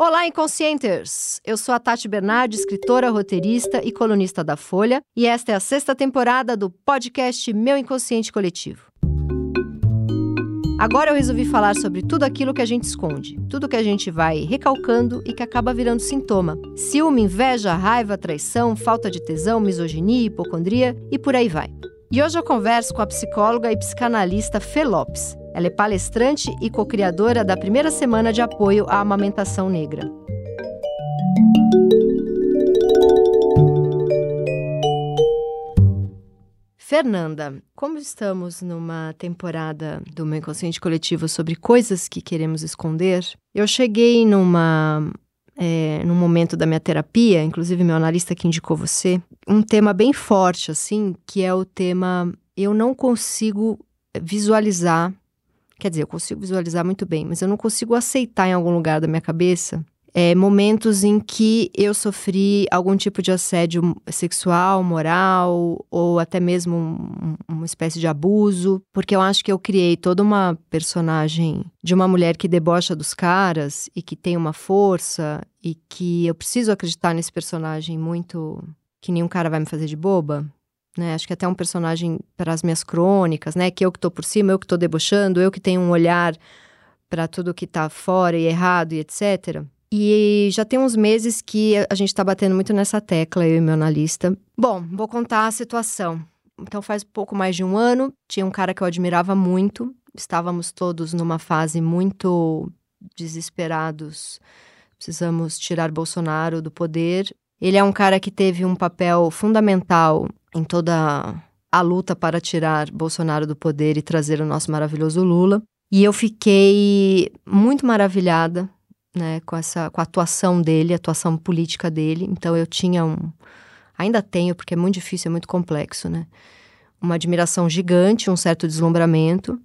Olá, inconscienters! Eu sou a Tati Bernardi, escritora, roteirista e colunista da Folha, e esta é a sexta temporada do podcast Meu Inconsciente Coletivo. Agora eu resolvi falar sobre tudo aquilo que a gente esconde, tudo que a gente vai recalcando e que acaba virando sintoma. Ciúme, inveja, raiva, traição, falta de tesão, misoginia, hipocondria e por aí vai. E hoje eu converso com a psicóloga e psicanalista Fê Lopes. Ela é palestrante e co-criadora da primeira semana de apoio à amamentação negra. Fernanda, como estamos numa temporada do meu inconsciente coletivo sobre coisas que queremos esconder, eu cheguei numa é, num momento da minha terapia, inclusive meu analista que indicou você, um tema bem forte, assim, que é o tema eu não consigo visualizar, quer dizer, eu consigo visualizar muito bem, mas eu não consigo aceitar em algum lugar da minha cabeça é, momentos em que eu sofri algum tipo de assédio sexual, moral, ou até mesmo um, uma espécie de abuso, porque eu acho que eu criei toda uma personagem de uma mulher que debocha dos caras e que tem uma força e que eu preciso acreditar nesse personagem muito que nenhum cara vai me fazer de boba. Né? Acho que até um personagem para as minhas crônicas, né? Que eu que tô por cima, eu que tô debochando, eu que tenho um olhar para tudo que tá fora e errado e etc. E já tem uns meses que a gente está batendo muito nessa tecla, eu e meu analista. Bom, vou contar a situação. Então, faz pouco mais de um ano, tinha um cara que eu admirava muito. Estávamos todos numa fase muito desesperados. Precisamos tirar Bolsonaro do poder. Ele é um cara que teve um papel fundamental em toda a luta para tirar Bolsonaro do poder e trazer o nosso maravilhoso Lula. E eu fiquei muito maravilhada né, com essa com a atuação dele, a atuação política dele. Então eu tinha um ainda tenho, porque é muito difícil, é muito complexo, né? Uma admiração gigante, um certo deslumbramento.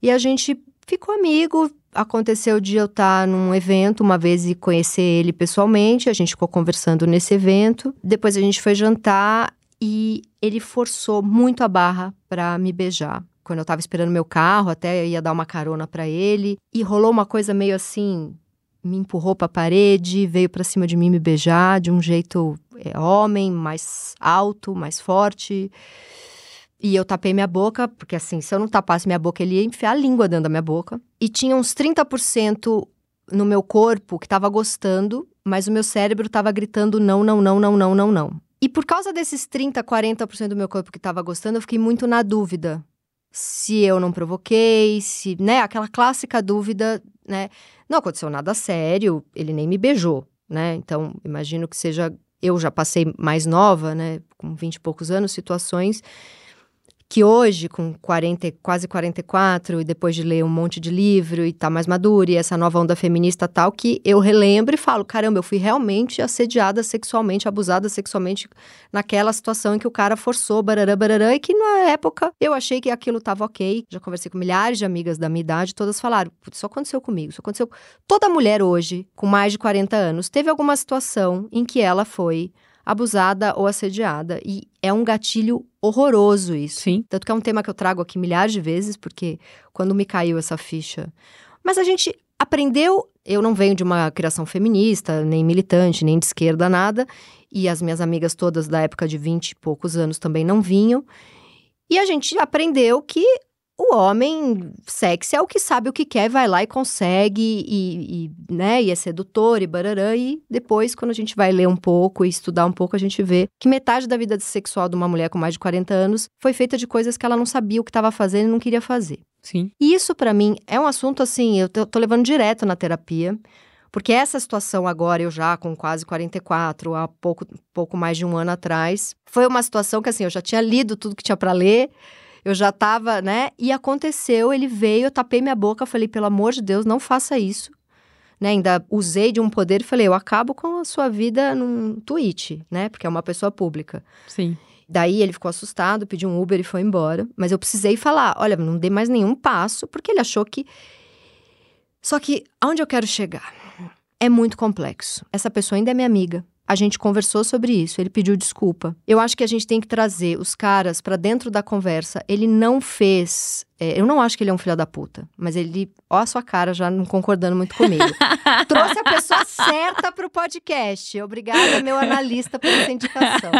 E a gente ficou amigo. Aconteceu de eu estar num evento uma vez e conhecer ele pessoalmente. A gente ficou conversando nesse evento. Depois a gente foi jantar e ele forçou muito a barra para me beijar quando eu tava esperando meu carro, até ia dar uma carona para ele, e rolou uma coisa meio assim, me empurrou para a parede, veio para cima de mim me beijar de um jeito é, homem, mais alto, mais forte. E eu tapei minha boca, porque assim, se eu não tapasse minha boca, ele ia enfiar a língua dentro da minha boca. E tinha uns 30% no meu corpo que estava gostando, mas o meu cérebro estava gritando não, não, não, não, não, não, não. E por causa desses 30, 40% do meu corpo que estava gostando, eu fiquei muito na dúvida se eu não provoquei, se, né, aquela clássica dúvida, né? Não aconteceu nada sério, ele nem me beijou, né? Então, imagino que seja eu já passei mais nova, né, com 20 e poucos anos, situações que hoje, com 40, quase 44, e depois de ler um monte de livro e tá mais madura, e essa nova onda feminista tal, que eu relembro e falo: caramba, eu fui realmente assediada sexualmente, abusada sexualmente naquela situação em que o cara forçou, barará, barará, e que na época eu achei que aquilo tava ok. Já conversei com milhares de amigas da minha idade, todas falaram: isso aconteceu comigo, isso aconteceu. Toda mulher hoje, com mais de 40 anos, teve alguma situação em que ela foi abusada ou assediada. E é um gatilho horroroso isso. Sim. Tanto que é um tema que eu trago aqui milhares de vezes, porque quando me caiu essa ficha. Mas a gente aprendeu. Eu não venho de uma criação feminista, nem militante, nem de esquerda, nada. E as minhas amigas todas da época de 20 e poucos anos também não vinham. E a gente aprendeu que o homem sexy é o que sabe o que quer, vai lá e consegue, e, e, né, e é sedutor e bararã. E depois, quando a gente vai ler um pouco e estudar um pouco, a gente vê que metade da vida sexual de uma mulher com mais de 40 anos foi feita de coisas que ela não sabia o que estava fazendo e não queria fazer. Sim. E isso, para mim, é um assunto assim, eu tô, tô levando direto na terapia. Porque essa situação agora, eu já com quase 44, há pouco, pouco mais de um ano atrás, foi uma situação que assim, eu já tinha lido tudo que tinha para ler, eu já tava, né? E aconteceu, ele veio, eu tapei minha boca, falei, pelo amor de Deus, não faça isso. Né, ainda usei de um poder e falei, eu acabo com a sua vida num tweet, né? Porque é uma pessoa pública. Sim. Daí ele ficou assustado, pediu um Uber e foi embora. Mas eu precisei falar: olha, não dê mais nenhum passo, porque ele achou que. Só que aonde eu quero chegar? É muito complexo. Essa pessoa ainda é minha amiga. A gente conversou sobre isso, ele pediu desculpa. Eu acho que a gente tem que trazer os caras para dentro da conversa. Ele não fez. É, eu não acho que ele é um filho da puta, mas ele. Ó, a sua cara já não concordando muito comigo. Trouxe a pessoa certa pro podcast. Obrigada, meu analista, por essa indicação.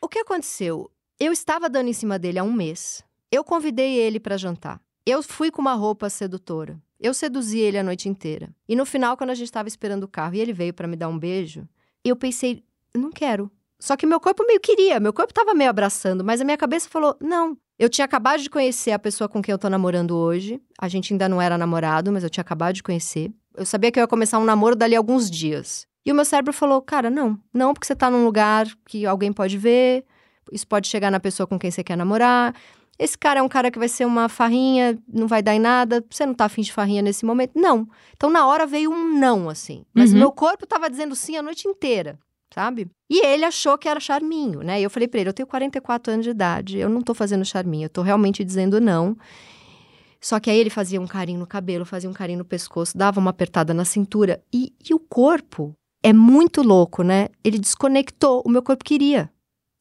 O que aconteceu? Eu estava dando em cima dele há um mês. Eu convidei ele para jantar. Eu fui com uma roupa sedutora. Eu seduzi ele a noite inteira. E no final, quando a gente estava esperando o carro e ele veio para me dar um beijo, eu pensei, não quero. Só que meu corpo meio queria, meu corpo estava meio abraçando, mas a minha cabeça falou, não. Eu tinha acabado de conhecer a pessoa com quem eu tô namorando hoje. A gente ainda não era namorado, mas eu tinha acabado de conhecer. Eu sabia que eu ia começar um namoro dali a alguns dias. E o meu cérebro falou, cara, não. Não, porque você tá num lugar que alguém pode ver, isso pode chegar na pessoa com quem você quer namorar. Esse cara é um cara que vai ser uma farrinha, não vai dar em nada, você não tá afim de farrinha nesse momento. Não. Então, na hora veio um não, assim. Mas uhum. meu corpo tava dizendo sim a noite inteira, sabe? E ele achou que era charminho, né? E eu falei pra ele: eu tenho 44 anos de idade, eu não tô fazendo charminho, eu tô realmente dizendo não. Só que aí ele fazia um carinho no cabelo, fazia um carinho no pescoço, dava uma apertada na cintura. E, e o corpo é muito louco, né? Ele desconectou. O meu corpo queria.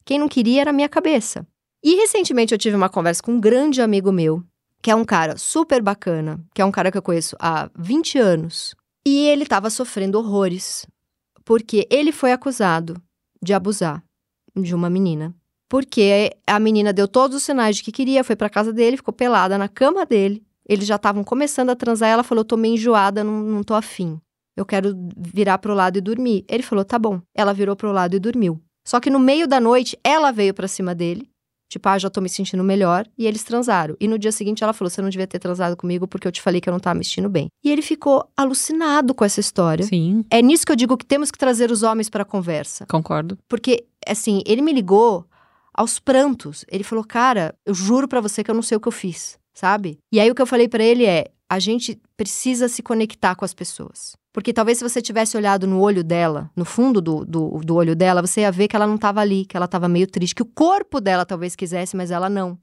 Quem não queria era a minha cabeça. E recentemente eu tive uma conversa com um grande amigo meu, que é um cara super bacana, que é um cara que eu conheço há 20 anos. E ele estava sofrendo horrores, porque ele foi acusado de abusar de uma menina. Porque a menina deu todos os sinais de que queria, foi para casa dele, ficou pelada na cama dele. Eles já estavam começando a transar ela falou: tô meio enjoada, não, não tô afim. Eu quero virar pro lado e dormir. Ele falou: tá bom. Ela virou pro lado e dormiu. Só que no meio da noite, ela veio para cima dele Tipo, ah, já tô me sentindo melhor. E eles transaram. E no dia seguinte ela falou: você não devia ter transado comigo porque eu te falei que eu não tava me sentindo bem. E ele ficou alucinado com essa história. Sim. É nisso que eu digo que temos que trazer os homens pra conversa. Concordo. Porque, assim, ele me ligou aos prantos. Ele falou: cara, eu juro para você que eu não sei o que eu fiz, sabe? E aí o que eu falei para ele é: a gente precisa se conectar com as pessoas. Porque talvez se você tivesse olhado no olho dela, no fundo do, do, do olho dela, você ia ver que ela não estava ali, que ela estava meio triste, que o corpo dela talvez quisesse, mas ela não.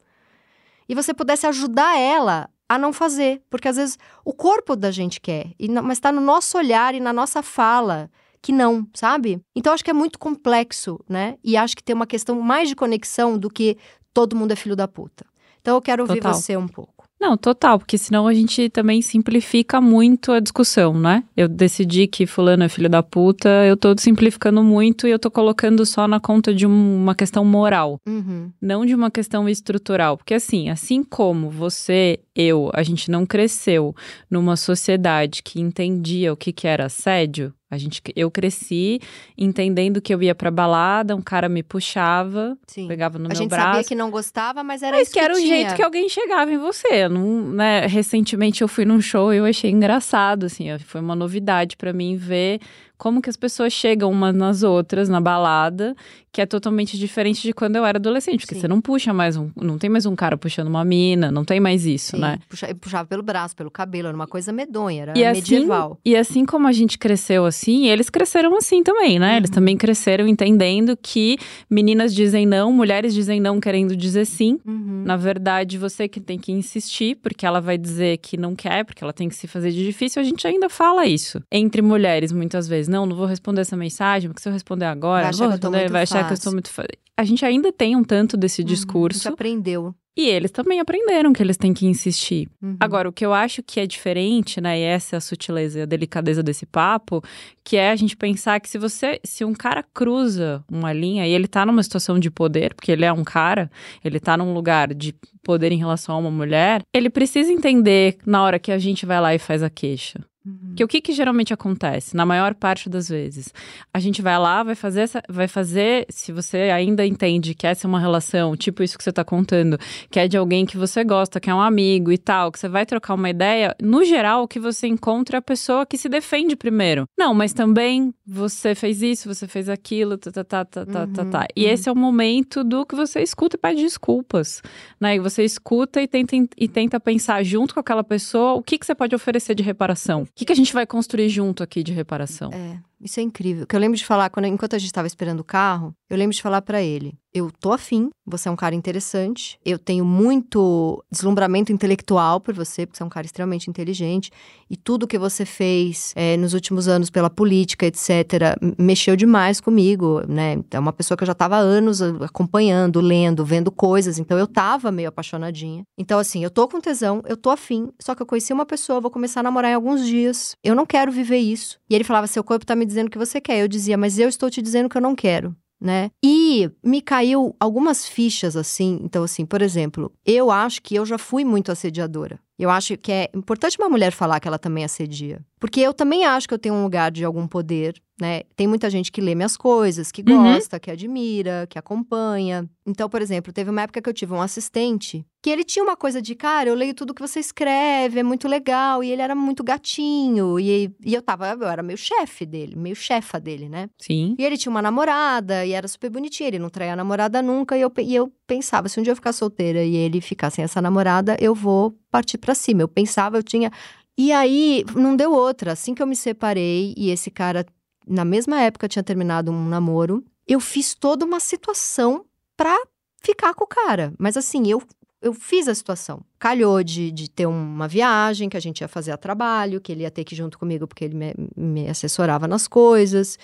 E você pudesse ajudar ela a não fazer. Porque às vezes o corpo da gente quer, e não, mas está no nosso olhar e na nossa fala que não, sabe? Então acho que é muito complexo, né? E acho que tem uma questão mais de conexão do que todo mundo é filho da puta. Então eu quero ouvir Total. você um pouco. Não, total, porque senão a gente também simplifica muito a discussão, né? Eu decidi que fulano é filho da puta, eu tô simplificando muito e eu tô colocando só na conta de uma questão moral, uhum. não de uma questão estrutural. Porque assim, assim como você, eu, a gente não cresceu numa sociedade que entendia o que, que era assédio, a gente, eu cresci entendendo que eu ia pra balada, um cara me puxava, Sim. pegava no a meu gente braço. sabia que não gostava, mas era mas isso que, que era o tinha. jeito que alguém chegava em você. Não, né? Recentemente eu fui num show e eu achei engraçado, assim, foi uma novidade para mim ver como que as pessoas chegam umas nas outras na balada, que é totalmente diferente de quando eu era adolescente, porque Sim. você não puxa mais um, não tem mais um cara puxando uma mina, não tem mais isso, Sim, né? Puxa, puxava pelo braço, pelo cabelo, era uma coisa medonha, era e medieval. Assim, e assim como a gente cresceu assim, eles cresceram assim também, né? Uhum. Eles também cresceram entendendo que meninas dizem não, mulheres dizem não querendo dizer sim. Uhum. Na verdade, você que tem que insistir, porque ela vai dizer que não quer, porque ela tem que se fazer de difícil, a gente ainda fala isso. Entre mulheres, muitas vezes não, não vou responder essa mensagem, porque se eu responder agora, vai achar, responder, que, vai achar que eu estou muito. A gente ainda tem um tanto desse discurso. Uhum, a gente aprendeu. E eles também aprenderam que eles têm que insistir. Uhum. Agora, o que eu acho que é diferente, né, e essa é a sutileza e a delicadeza desse papo, que é a gente pensar que se você, se um cara cruza uma linha e ele tá numa situação de poder, porque ele é um cara, ele tá num lugar de poder em relação a uma mulher, ele precisa entender na hora que a gente vai lá e faz a queixa. Uhum. Que o que, que geralmente acontece, na maior parte das vezes? A gente vai lá, vai fazer essa, vai fazer, se você ainda entende que essa é uma relação, tipo isso que você está contando, que é de alguém que você gosta, que é um amigo e tal, que você vai trocar uma ideia, no geral, o que você encontra é a pessoa que se defende primeiro. Não, mas também você fez isso, você fez aquilo, tá, tá, tá, tá, tá, tá, tá. E uhum. esse é o momento do que você escuta e pede desculpas, né? E você escuta e tenta, e tenta pensar junto com aquela pessoa o que, que você pode oferecer de reparação que, que a gente vai construir junto aqui de reparação? É, isso é incrível. Que eu lembro de falar, quando, enquanto a gente estava esperando o carro, eu lembro de falar para ele. eu tô afim, você é um cara interessante, eu tenho muito deslumbramento intelectual por você, porque você é um cara extremamente inteligente, e tudo que você fez é, nos últimos anos pela política, etc., mexeu demais comigo, né? É uma pessoa que eu já tava há anos acompanhando, lendo, vendo coisas, então eu tava meio apaixonadinha. Então, assim, eu tô com tesão, eu tô afim, só que eu conheci uma pessoa, vou começar a namorar em alguns dias, eu não quero viver isso. E ele falava, seu corpo tá me dizendo que você quer. Eu dizia, mas eu estou te dizendo que eu não quero né? E me caiu algumas fichas assim. Então, assim, por exemplo, eu acho que eu já fui muito assediadora. Eu acho que é importante uma mulher falar que ela também assedia. Porque eu também acho que eu tenho um lugar de algum poder, né? Tem muita gente que lê minhas coisas, que uhum. gosta, uhum. que admira, que acompanha. Então, por exemplo, teve uma época que eu tive um assistente que ele tinha uma coisa de, cara, eu leio tudo que você escreve, é muito legal. E ele era muito gatinho. E, e eu tava, eu era meio chefe dele, meio chefa dele, né? Sim. E ele tinha uma namorada e era super bonitinho. Ele não traía a namorada nunca. E eu, e eu pensava, se um dia eu ficar solteira e ele ficar sem essa namorada, eu vou partir para cima. Eu pensava, eu tinha. E aí, não deu outra. Assim que eu me separei e esse cara, na mesma época, tinha terminado um namoro, eu fiz toda uma situação pra ficar com o cara. Mas assim, eu, eu fiz a situação. Calhou de, de ter uma viagem que a gente ia fazer a trabalho, que ele ia ter que ir junto comigo porque ele me, me assessorava nas coisas.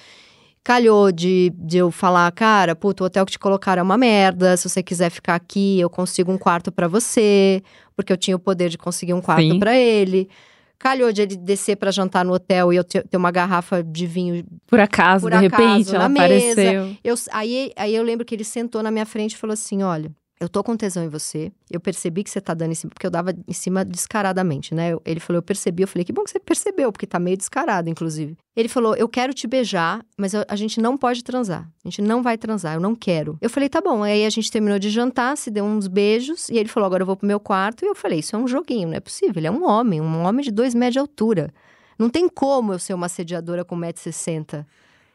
Calhou de, de eu falar, cara, puto, o hotel que te colocaram é uma merda. Se você quiser ficar aqui, eu consigo um quarto para você, porque eu tinha o poder de conseguir um quarto para ele. Calhou de ele descer para jantar no hotel e eu ter, ter uma garrafa de vinho. Por acaso, por de acaso, repente, ela apareceu. Eu, aí, aí eu lembro que ele sentou na minha frente e falou assim: olha, eu tô com tesão em você, eu percebi que você tá dando em cima, porque eu dava em cima descaradamente, né? Ele falou, eu percebi, eu falei, que bom que você percebeu, porque tá meio descarado, inclusive. Ele falou, eu quero te beijar, mas a gente não pode transar. A gente não vai transar, eu não quero. Eu falei, tá bom. Aí a gente terminou de jantar, se deu uns beijos, e ele falou, agora eu vou pro meu quarto. E eu falei, isso é um joguinho, não é possível. Ele é um homem, um homem de dois metros de altura. Não tem como eu ser uma assediadora com 1,60m.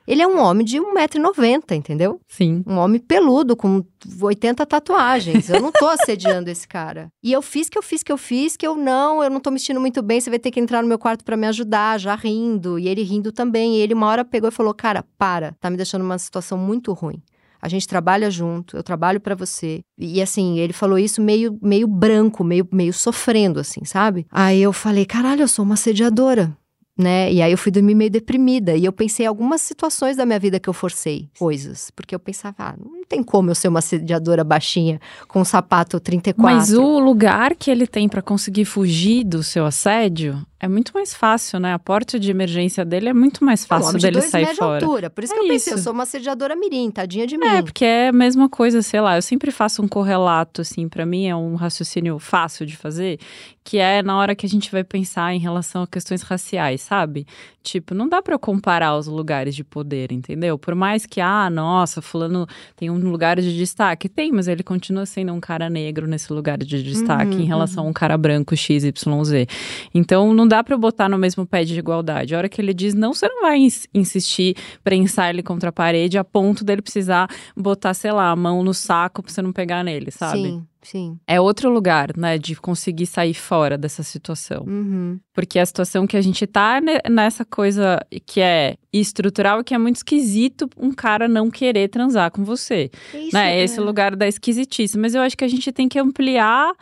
Ele é um homem de 1,90m, entendeu? Sim. Um homem peludo, com 80 tatuagens. Eu não tô assediando esse cara. E eu fiz que eu fiz que eu fiz, que eu não, eu não tô me sentindo muito bem, você vai ter que entrar no meu quarto para me ajudar, já rindo. E ele rindo também. E ele uma hora pegou e falou: Cara, para, tá me deixando numa situação muito ruim. A gente trabalha junto, eu trabalho para você. E assim, ele falou isso meio, meio branco, meio, meio sofrendo, assim, sabe? Aí eu falei: caralho, eu sou uma assediadora né? E aí eu fui dormir meio deprimida. E eu pensei em algumas situações da minha vida que eu forcei coisas. Porque eu pensava, ah, não tem como eu ser uma assediadora baixinha com um sapato 34. Mas o lugar que ele tem para conseguir fugir do seu assédio é muito mais fácil, né? A porta de emergência dele é muito mais fácil de dele sair fora. Altura. Por isso é que eu pensei, eu sou uma assediadora mirim, tadinha de mim. É, porque é a mesma coisa, sei lá, eu sempre faço um correlato, assim, para mim é um raciocínio fácil de fazer, que é na hora que a gente vai pensar em relação a questões raciais, sabe? Tipo, não dá para comparar os lugares de poder, entendeu? Por mais que, ah, nossa, fulano tem um lugar de destaque. Tem, mas ele continua sendo um cara negro nesse lugar de destaque uhum, em relação uhum. a um cara branco XYZ. Então, não dá para botar no mesmo pé de igualdade. A hora que ele diz não, você não vai ins insistir, prensar ele contra a parede a ponto dele precisar botar, sei lá, a mão no saco pra você não pegar nele, sabe? Sim. Sim. É outro lugar, né, de conseguir sair fora dessa situação. Uhum. Porque a situação que a gente tá nessa coisa que é estrutural e que é muito esquisito um cara não querer transar com você. Isso, né? É. Esse lugar da esquisitice. Mas eu acho que a gente tem que ampliar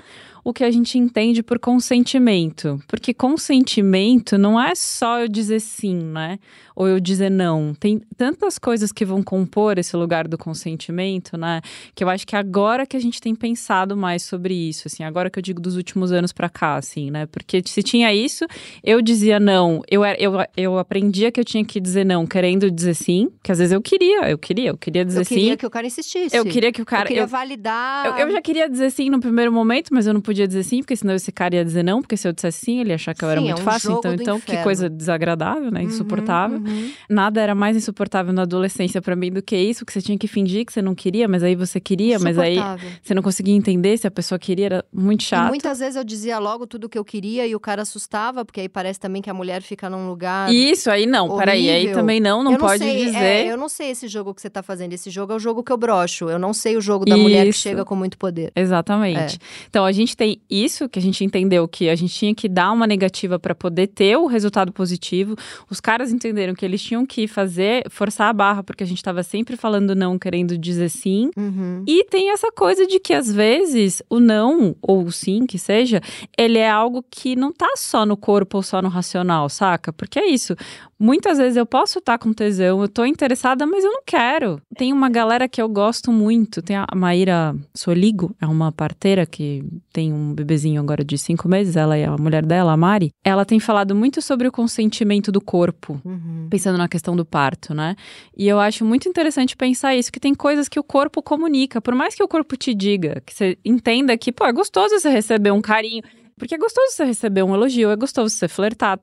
o que a gente entende por consentimento. Porque consentimento não é só eu dizer sim, né? Ou eu dizer não. Tem tantas coisas que vão compor esse lugar do consentimento, né? Que eu acho que agora que a gente tem pensado mais sobre isso, assim, agora que eu digo dos últimos anos para cá, assim, né? Porque se tinha isso, eu dizia não. Eu, eu, eu aprendia que eu tinha que dizer não, querendo dizer sim, que às vezes eu queria, eu queria, eu queria dizer sim. Eu queria sim. que o cara insistisse. Eu queria que o cara. Eu queria eu, validar. Eu, eu já queria dizer sim no primeiro momento, mas eu não podia dizer sim, porque senão esse cara ia dizer não, porque se eu dissesse sim, ele ia achar que eu era sim, muito é um fácil. Então, então que coisa desagradável, né? Uhum, insuportável. Uhum, uhum. Nada era mais insuportável na adolescência para mim do que isso, que você tinha que fingir que você não queria, mas aí você queria, mas aí você não conseguia entender se a pessoa queria, era muito chato. E muitas vezes eu dizia logo tudo o que eu queria e o cara assustava, porque aí parece também que a mulher fica num lugar. Isso, aí não, horrível. peraí, aí também não, não, não pode sei, dizer. É, eu não sei esse jogo que você tá fazendo. Esse jogo é o jogo que eu brocho. Eu não sei o jogo da isso. mulher que chega com muito poder. Exatamente. É. Então a gente tem tem isso que a gente entendeu que a gente tinha que dar uma negativa para poder ter o resultado positivo. Os caras entenderam que eles tinham que fazer, forçar a barra, porque a gente estava sempre falando não, querendo dizer sim. Uhum. E tem essa coisa de que às vezes o não, ou o sim, que seja, ele é algo que não tá só no corpo ou só no racional, saca? Porque é isso. Muitas vezes eu posso estar com tesão, eu tô interessada, mas eu não quero. Tem uma galera que eu gosto muito, tem a Maíra Soligo, é uma parteira que tem um bebezinho agora de cinco meses, ela e a mulher dela, a Mari. Ela tem falado muito sobre o consentimento do corpo, Uhum. Pensando na questão do parto, né? E eu acho muito interessante pensar isso, que tem coisas que o corpo comunica. Por mais que o corpo te diga, que você entenda que, pô, é gostoso você receber um carinho. Porque é gostoso você receber um elogio, é gostoso você flertar.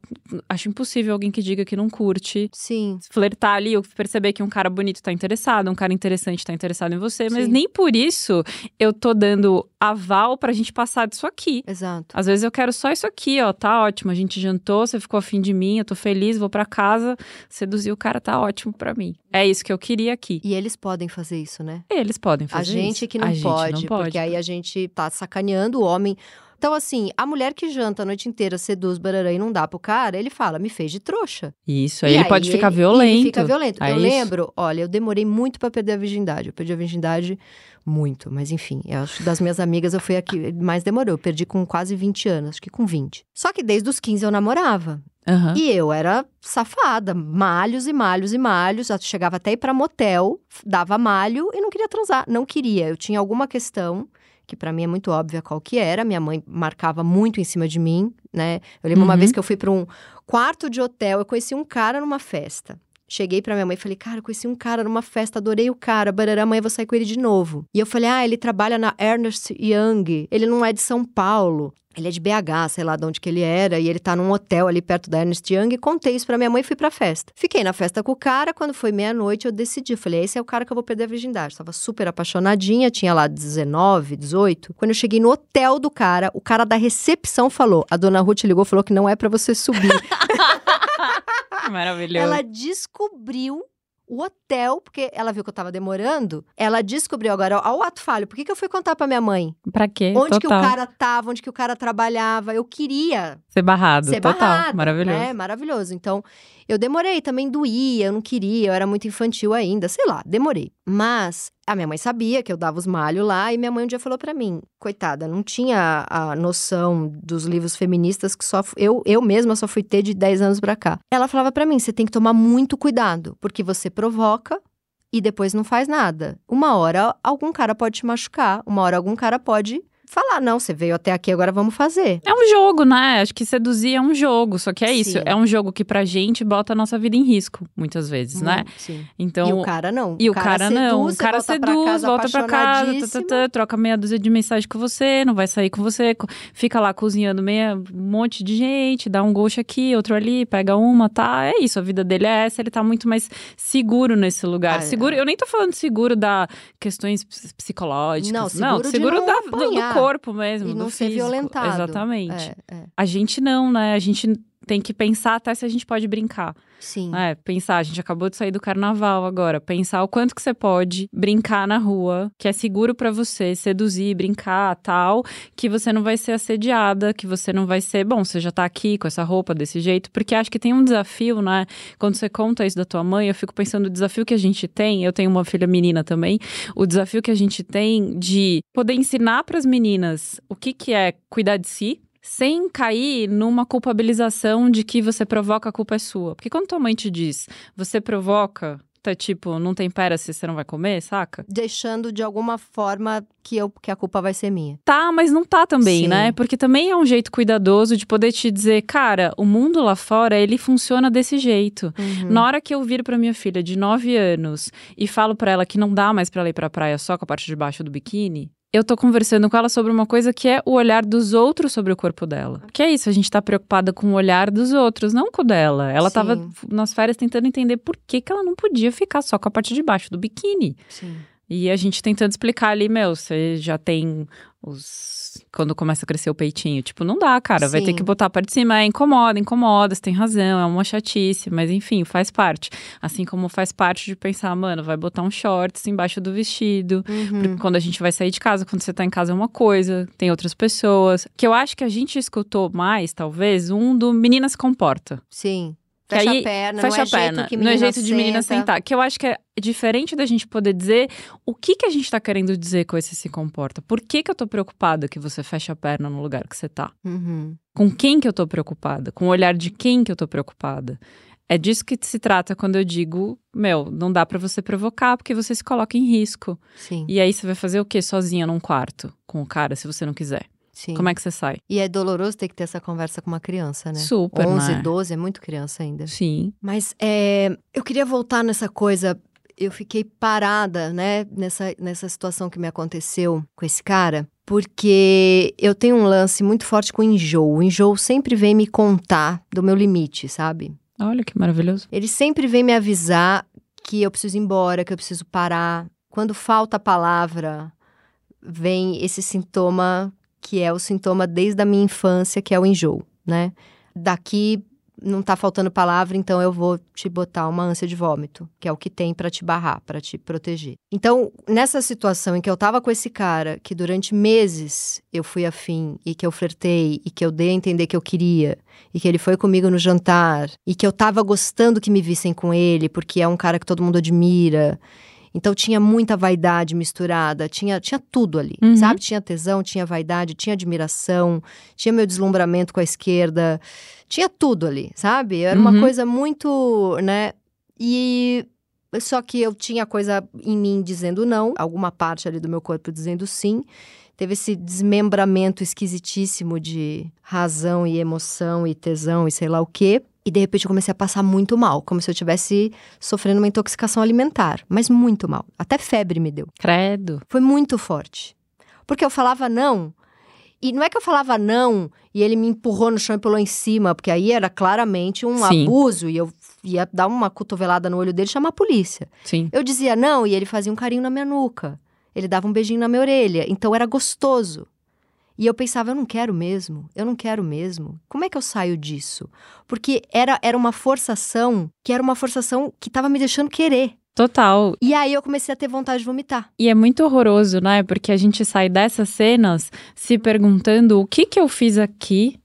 Acho impossível alguém que diga que não curte. Sim. Flertar ali, ou perceber que um cara bonito tá interessado, um cara interessante tá interessado em você. Mas Sim. nem por isso eu tô dando aval pra gente passar disso aqui. Exato. Às vezes eu quero só isso aqui, ó, tá ótimo. A gente jantou, você ficou afim de mim, eu tô feliz, vou pra casa, seduzir o cara, tá ótimo pra mim. É isso que eu queria aqui. E eles podem fazer isso, né? Eles podem fazer a gente isso. que não, a gente pode, não pode, porque aí a gente tá sacaneando o homem. Então, assim, a mulher que janta a noite inteira, seduz, barará e não dá pro cara, ele fala, me fez de trouxa. Isso, aí E ele pode ficar ele- violento. Ele fica violento. É eu isso. lembro, olha, eu demorei muito pra perder a virgindade. Eu perdi a virgindade muito, mas enfim, eu acho das minhas amigas eu fui a que mais demorou. Eu perdi com quase 20 anos, acho que com 20. Só que desde os 15 eu namorava. Aham. E eu era safada, malhos e malhos e malhos. Eu chegava até ir pra motel, dava malho e não queria transar. Não queria. Eu tinha alguma questão, que pra mim é muito óbvia qual que era. Minha mãe marcava muito em cima de mim, né? Eu lembro uma Uhum. vez que eu fui pra um quarto de hotel, eu conheci um cara numa festa. Cheguei pra minha mãe e falei, cara, eu conheci um cara numa festa, adorei o cara, barará, amanhã vou sair com ele de novo. E eu falei, ah, ele trabalha na Ernest Young, ele não é de São Paulo. Ele é de BH, sei lá de onde que ele era, e ele tá num hotel ali perto da Ernest Young, e contei isso pra minha mãe e fui pra festa. Fiquei na festa com o cara, quando foi meia-noite eu decidi, falei, esse é o cara que eu vou perder a virgindade. Tava super apaixonadinha, tinha lá 19, 18. Quando eu cheguei no hotel do cara, o cara da recepção falou, a dona Ruth ligou e falou que não é pra você subir. Maravilhoso. ela descobriu o hotel, porque ela viu que eu tava demorando, ela descobriu agora, ó, o ato falho, por que, que eu fui contar pra minha mãe? Pra quê? Onde que o Total. cara tava, onde que o cara trabalhava, eu queria Ser barrado. ser Total. barrado, Maravilhoso. né? Maravilhoso. Então, eu demorei, também doía, eu não queria, eu era muito infantil ainda, sei lá, demorei. Mas a minha mãe sabia que eu dava os malhos lá e minha mãe um dia falou pra mim, coitada, não tinha a noção dos livros feministas que só eu eu mesma só fui ter de 10 anos pra cá. Ela falava pra mim, você tem que tomar muito cuidado, porque você provoca e depois não faz nada. Uma hora algum cara pode te machucar, uma hora algum cara pode falar, não, você veio até aqui, agora vamos fazer. É um jogo, né? Acho que seduzir é um jogo. Só que é isso. Sim. É um jogo que pra gente bota a nossa vida em risco, muitas vezes, né? Hum, Sim. Então. e o cara não. E o cara, não. O cara volta pra seduz, casa volta pra casa, tá, tá, tá, troca meia dúzia de mensagem com você, não vai sair com você, fica lá cozinhando meia, um monte de gente, dá um gosto aqui, outro ali, pega uma, tá? É isso, a vida dele é essa, ele tá muito mais seguro nesse lugar. Ah, seguro, eu nem tô falando seguro da questões ps- psicológicas. Não, seguro de seguro não da- do- do, apanhar corpo mesmo, E do não ser físico. violentado. Exatamente. É, é. A gente não, né? A gente tem que pensar até se a gente pode brincar. Sim. É, pensar, a gente acabou de sair do carnaval agora, pensar o quanto que você pode brincar na rua, que é seguro pra você, seduzir, brincar, tal, que você não vai ser assediada, que você não vai ser, bom, você já tá aqui com essa roupa desse jeito, porque acho que tem um desafio, né? Quando você conta isso da tua mãe, eu fico pensando o desafio que a gente tem, eu tenho uma filha menina também, o desafio que a gente tem de poder ensinar pras meninas o que que é cuidar de si, sem cair numa culpabilização de que você provoca a culpa é sua. Porque quando tua mãe te diz, você provoca, tá tipo, não tempera se você não vai comer, saca? Deixando de alguma forma que, eu, que a culpa vai ser minha. Tá, mas não tá também, Sim. né? Porque também é um jeito cuidadoso de poder te dizer, cara, o mundo lá fora, ele funciona desse jeito. Uhum. Na hora que eu viro pra minha filha de 9 anos e falo pra ela que não dá mais pra ela ir pra praia só com a parte de baixo do biquíni, eu tô conversando com ela sobre uma coisa que é o olhar dos outros sobre o corpo dela. Que é isso, a gente tá preocupada com o olhar dos outros, não com o dela. Ela tava Sim. nas férias tentando entender por que, que ela não podia ficar só com a parte de baixo do biquíni. Sim. E a gente tentando explicar ali, meu, você já tem os. Quando começa a crescer o peitinho. Tipo, não dá, cara. Vai ter Sim. que botar a parte de cima. É incomoda, incomoda, você tem razão, é uma chatice. Mas enfim, faz parte. Assim como faz parte de pensar, mano, vai botar um shorts embaixo do vestido. Uhum. Porque quando a gente vai sair de casa, quando você tá em casa é uma coisa, tem outras pessoas. Que eu acho que a gente escutou mais, talvez, um do Menina se comporta. Sim. Fecha aí, a perna, fecha não é a perna. jeito que não é menina jeito de menina senta. sentar. Que eu acho que é diferente da gente poder dizer o que, que a gente tá querendo dizer com esse se comporta. Por que, que eu tô preocupada que você fecha a perna no lugar que você tá? Uhum. Com quem que eu tô preocupada? Com o olhar de quem que eu tô preocupada? É disso que se trata quando eu digo, meu, não dá pra você provocar porque você se coloca em risco. Sim, E aí você vai fazer o quê sozinha num quarto com o cara, se você não quiser? Sim. Como é que você sai? E é doloroso ter que ter essa conversa com uma criança, né? Super, 11, né? 12 é muito criança ainda. Sim. Mas é, eu queria voltar nessa coisa. Eu fiquei parada, né, nessa, nessa situação que me aconteceu com esse cara, porque eu tenho um lance muito forte com o enjoo. O enjoo sempre vem me contar do meu limite, sabe? Olha que maravilhoso. Ele sempre vem me avisar que eu preciso ir embora, que eu preciso parar. Quando falta a palavra, vem esse sintoma que é o sintoma desde a minha infância, que é o enjoo, né? Daqui não tá faltando palavra, então eu vou te botar uma ânsia de vômito, que é o que tem pra te barrar, pra te proteger. Então, nessa situação em que eu tava com esse cara, que durante meses eu fui afim e que eu flertei e que eu dei a entender que eu queria, e que ele foi comigo no jantar, e que eu tava gostando que me vissem com ele, porque é um cara que todo mundo admira. Então tinha muita vaidade misturada, tinha, tinha tudo ali, Uhum. sabe? Tinha tesão, tinha vaidade, tinha admiração, tinha meu deslumbramento com a esquerda, tinha tudo ali, sabe? Era uma Uhum. coisa muito, né? E só que eu tinha coisa em mim dizendo não, alguma parte ali do meu corpo dizendo sim. Teve esse desmembramento esquisitíssimo de razão e emoção e tesão e sei lá o quê. E de repente eu comecei a passar muito mal, como se eu estivesse sofrendo uma intoxicação alimentar, mas muito mal. Até febre me deu. Credo. Foi muito forte. Porque eu falava não, e não é que eu falava não e ele me empurrou no chão e pulou em cima, porque aí era claramente um Sim. abuso e eu ia dar uma cotovelada no olho dele e chamar a polícia. Sim. Eu dizia não e ele fazia um carinho na minha nuca. Ele dava um beijinho na minha orelha. Então era gostoso. E eu pensava, eu não quero mesmo, eu não quero mesmo. Como é que eu saio disso? Porque era, era uma forçação que era uma forçação que estava me deixando querer. Total. E aí eu comecei a ter vontade de vomitar. E é muito horroroso, né? Porque a gente sai dessas cenas se perguntando o que que eu fiz aqui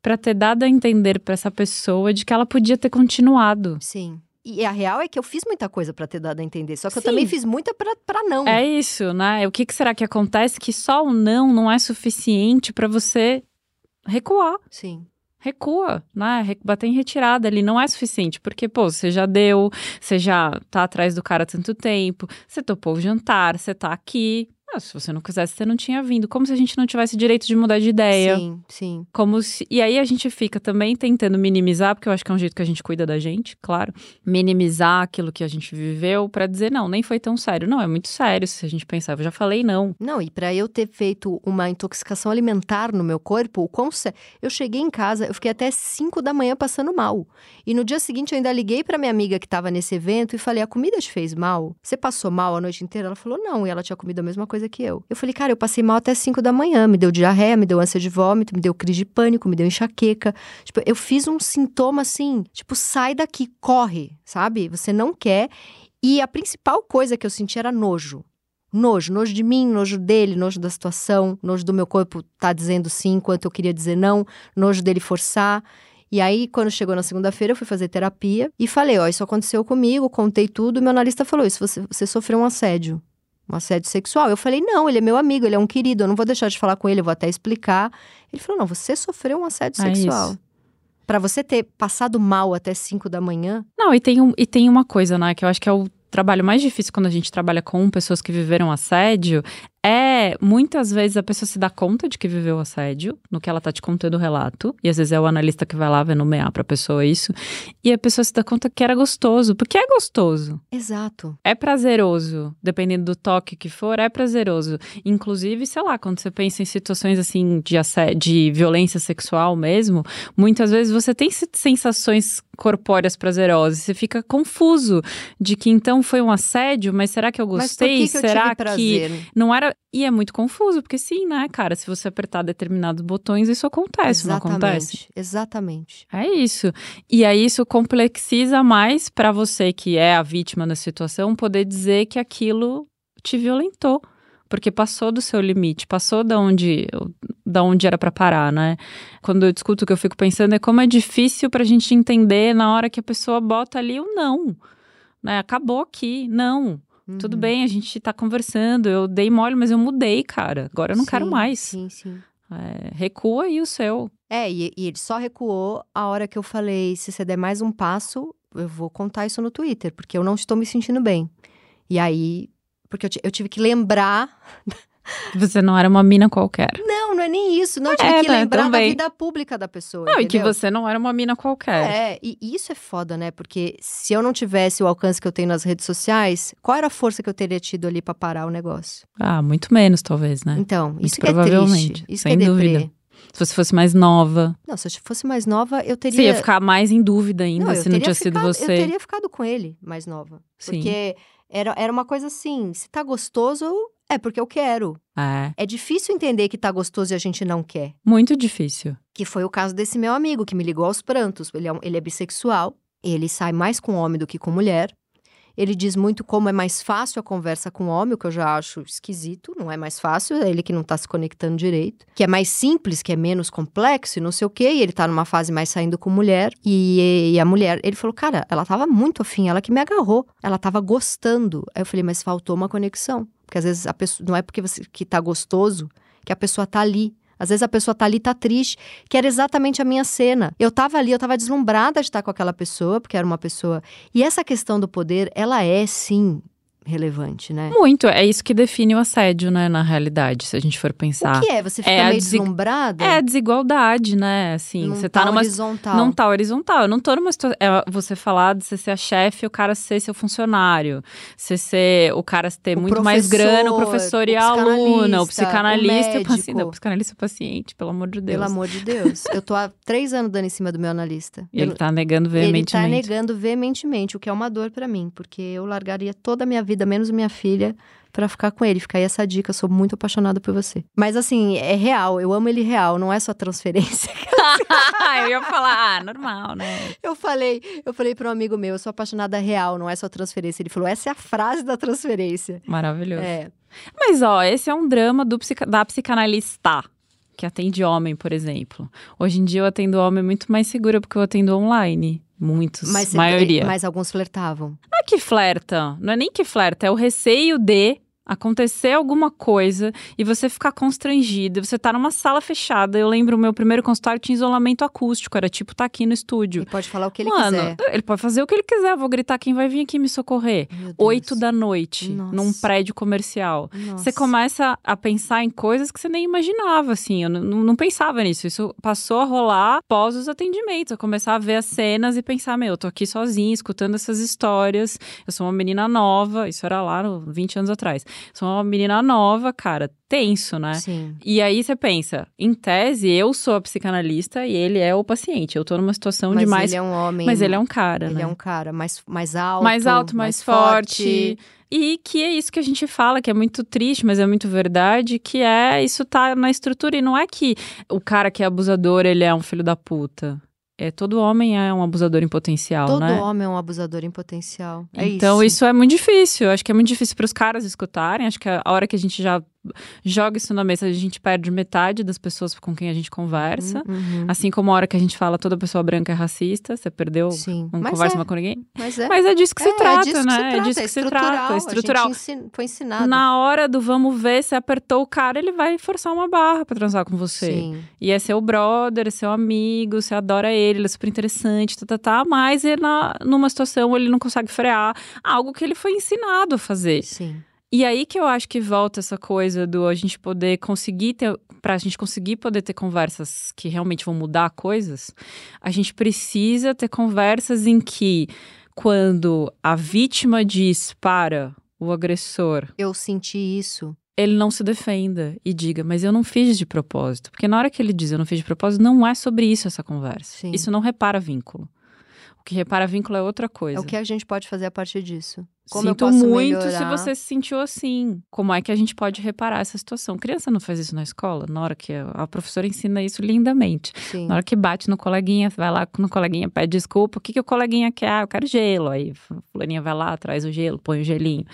pra ter dado a entender pra essa pessoa de que ela podia ter continuado. Sim. E a real é que eu fiz muita coisa pra ter dado a entender. Só que eu Sim. também fiz muita pra, pra não. É isso, né? O que, que será que acontece que só o não não é suficiente pra você recuar? Sim. Recua, né? Bater em retirada ali não é suficiente, porque, pô, você já deu, você já tá atrás do cara há tanto tempo, você topou o jantar, você tá aqui. Ah, se você não quisesse, você não tinha vindo. Como se a gente não tivesse direito de mudar de ideia. Sim, sim. Como se... E aí a gente fica também tentando minimizar, porque eu acho que é um jeito que a gente cuida da gente, claro. Minimizar aquilo que a gente viveu pra dizer, não, nem foi tão sério. Não, é muito sério se a gente pensar. Eu já falei não. Não, e pra eu ter feito uma intoxicação alimentar no meu corpo, o quão sé- eu cheguei em casa, eu fiquei até 5 da manhã passando mal. E no dia seguinte eu ainda liguei pra minha amiga que estava nesse evento e falei: "A comida te fez mal? Você passou mal a noite inteira?" Ela falou: "Não", e ela tinha comido a mesma coisa que eu. Eu falei: "Cara, eu passei mal até 5 da manhã, me deu diarreia, me deu ânsia de vômito, me deu crise de pânico, me deu enxaqueca. Tipo, eu fiz um sintoma assim, tipo, sai daqui, corre, sabe? Você não quer. E a principal coisa que eu senti era nojo. Nojo, nojo de mim, nojo dele, nojo da situação, nojo do meu corpo tá dizendo sim enquanto eu queria dizer não, nojo dele forçar. E aí, quando chegou na segunda-feira, eu fui fazer terapia e falei: Ó, isso aconteceu comigo, contei tudo. E meu analista falou: Isso, você, você sofreu um assédio, um assédio sexual. Eu falei: Não, ele é meu amigo, ele é um querido, eu não vou deixar de falar com ele, eu vou até explicar. Ele falou: Não, você sofreu um assédio É sexual. isso. Pra você ter passado mal até 5 da manhã, Não, e tem, um, e tem uma coisa, né, que eu acho que é o trabalho mais difícil quando a gente trabalha com pessoas que viveram assédio, é muitas vezes a pessoa se dá conta de que viveu assédio, no que ela tá te contando o relato, e às vezes é o analista que vai lá ver nomear pra pessoa isso, e a pessoa se dá conta que era gostoso, porque é gostoso. Exato. É prazeroso, dependendo do toque que for, é prazeroso. Inclusive, sei lá, quando você pensa em situações assim de, de violência sexual mesmo, muitas vezes você tem sensações corpóreas prazerosas. Você fica confuso de que então foi um assédio, mas será que eu gostei? Que que será eu tive que não era? E é muito confuso, porque sim, né, cara? Se você apertar determinados botões, isso acontece, Exatamente. não acontece? Exatamente. É isso. E aí isso complexiza mais para você que é a vítima da situação poder dizer que aquilo te violentou porque passou do seu limite, passou da onde, da onde era para parar, né? Quando eu discuto o que eu fico pensando é como é difícil pra gente entender na hora que a pessoa bota ali o não, né? Acabou aqui, não. Uhum. Tudo bem, a gente tá conversando, eu dei mole, mas eu mudei, cara. Agora eu não sim, quero mais. Sim, sim. É, recua aí o seu. É, e, e, ele só recuou a hora que eu falei: se você der mais um passo, eu vou contar isso no Twitter, porque eu não estou me sentindo bem. E aí porque eu, eu tive que lembrar. Você não era uma mina qualquer. Não, não é nem isso. Não, eu tive é, que lembrar também. da vida pública da pessoa. Não, entendeu? e que você não era uma mina qualquer. É, e isso é foda, né? Porque se eu não tivesse o alcance que eu tenho nas redes sociais, qual era a força que eu teria tido ali para parar o negócio? Ah, muito menos, talvez, né? Então, isso muito provavelmente. É triste. Isso sem é dúvida. Se você fosse mais nova. Não, se eu fosse mais nova, eu teria. Você ia ficar mais em dúvida ainda não, se não tinha ficado, sido você. Eu teria ficado com ele mais nova. Sim. Porque era, era uma coisa assim: se tá gostoso, é porque eu quero. É. É difícil entender que tá gostoso e a gente não quer. Muito difícil. Que foi o caso desse meu amigo que me ligou aos prantos. Ele é, ele é bissexual, ele sai mais com homem do que com mulher. Ele diz muito como é mais fácil a conversa com o homem, o que eu já acho esquisito. Não é mais fácil, é ele que não tá se conectando direito. Que é mais simples, que é menos complexo e não sei o quê. E ele tá numa fase mais saindo com mulher. E, e a mulher, ele falou, cara, ela tava muito afim, ela que me agarrou. Ela tava gostando. Aí eu falei, mas faltou uma conexão. Porque às vezes a pessoa, não é porque você que tá gostoso que a pessoa tá ali. Às vezes a pessoa tá ali, tá triste, que era exatamente a minha cena. Eu tava ali, eu tava deslumbrada de estar com aquela pessoa, porque era uma pessoa. E essa questão do poder, ela é sim relevante, né? Muito, é isso que define o assédio, né, na realidade, se a gente for pensar. O que é? Você fica é meio deslumbrada? É a desigualdade, né, assim, não você tá, tá numa horizontal. não tá horizontal. Eu não tô numa situação, é você falar de você ser a chefe e o cara ser seu funcionário, você ser o cara ter O muito mais grana, o professor, e a aluna, o psicanalista, o o paciente, não, o psicanalista e o paciente, pelo amor de Deus. Pelo amor de Deus. Eu tô há três anos dando em cima do meu analista. E ele Eu- tá negando ele veementemente. tá negando veementemente, o que é uma dor pra mim, porque eu largaria toda a minha vida, menos minha filha, pra ficar com ele. Fica aí essa dica, sou muito apaixonada por você. Mas assim, é real, eu amo ele real, não é só transferência. eu ia falar, ah, normal, né? Eu falei, eu falei para um amigo meu, eu sou apaixonada real, não é só transferência. Ele falou, essa é a frase da transferência. Maravilhoso. É, Mas, ó, esse é um drama do da psicanalista, que atende homem, por exemplo. Hoje em dia eu atendo homem muito mais segura porque eu atendo online. Muitos, mas, maioria. mas alguns flertavam. Não é que flerta, não é nem que flerta, é o receio de acontecer alguma coisa e você ficar constrangido, e você tá numa sala fechada. Eu lembro o meu primeiro consultório tinha isolamento acústico, era tipo tá aqui no estúdio. Ele pode falar o que ele Mano, quiser. ele pode fazer o que ele quiser, eu vou gritar quem vai vir aqui me socorrer. Oito da noite, Nossa. num prédio comercial. Nossa. Você começa a pensar em coisas que você nem imaginava, assim. Eu não, não pensava nisso. Isso passou a rolar após os atendimentos. Eu começar a ver as cenas e pensar, meu, eu tô aqui sozinha, escutando essas histórias. Eu sou uma menina nova, isso era lá no 20 anos atrás. Sou uma menina nova, cara, tenso, né? Sim. E aí você pensa, em tese, eu sou a psicanalista e ele é o paciente. Eu tô numa situação Mas de mais. ele é um homem. Mas ele é um cara, Ele né? é um cara mais, mais alto. mais alto, mais, forte. E que é isso que a gente fala, que é muito triste, mas é muito verdade, que é isso tá na estrutura. E não é que o cara que é abusador, ele é um filho da puta. É, todo homem é um abusador em potencial, Todo né? homem é um abusador em potencial. É então isso. isso é muito difícil. Acho que é muito difícil para os caras escutarem. Acho que a hora que a gente já joga isso na mesa, a gente perde metade das pessoas com quem a gente conversa. Uhum. Assim como a hora que a gente fala toda pessoa branca é racista, você perdeu, Sim. não Mas conversa é, mais com ninguém. mas é. Mas é disso que se É, trata, é disso né? Trata, é disso é que se estrutural. trata. É estrutural. Ensin- foi ensinado. Na hora do vamos ver, você apertou o cara, ele vai forçar uma barra pra transar com você. Sim. E é seu brother, é seu amigo, você adora ele, ele é super interessante, tá, tá, tá. Mas ele, na, numa situação ele não consegue frear algo que ele foi ensinado a fazer. Sim. E aí que eu acho que volta essa coisa do a gente poder conseguir ter, pra gente conseguir poder ter conversas que realmente vão mudar coisas, a gente precisa ter conversas em que quando a vítima diz para o agressor, Eu senti isso. ele não se defenda e diga, mas eu não fiz de propósito. Porque na hora que ele diz eu não fiz de propósito, não é sobre isso essa conversa. Sim. Isso não repara vínculo. O que repara vínculo é outra coisa. É o que a gente pode fazer a partir disso. Como eu Sinto muito melhorar? se você se sentiu assim. Como é que a gente pode reparar essa situação? Criança não faz isso na escola? Na hora que a professora ensina isso lindamente. Sim. Na hora que bate no coleguinha, vai lá no coleguinha, pede desculpa. O que, que o coleguinha quer? Ah, eu quero gelo. Aí a fulaninha vai lá, traz o gelo, põe o gelinho.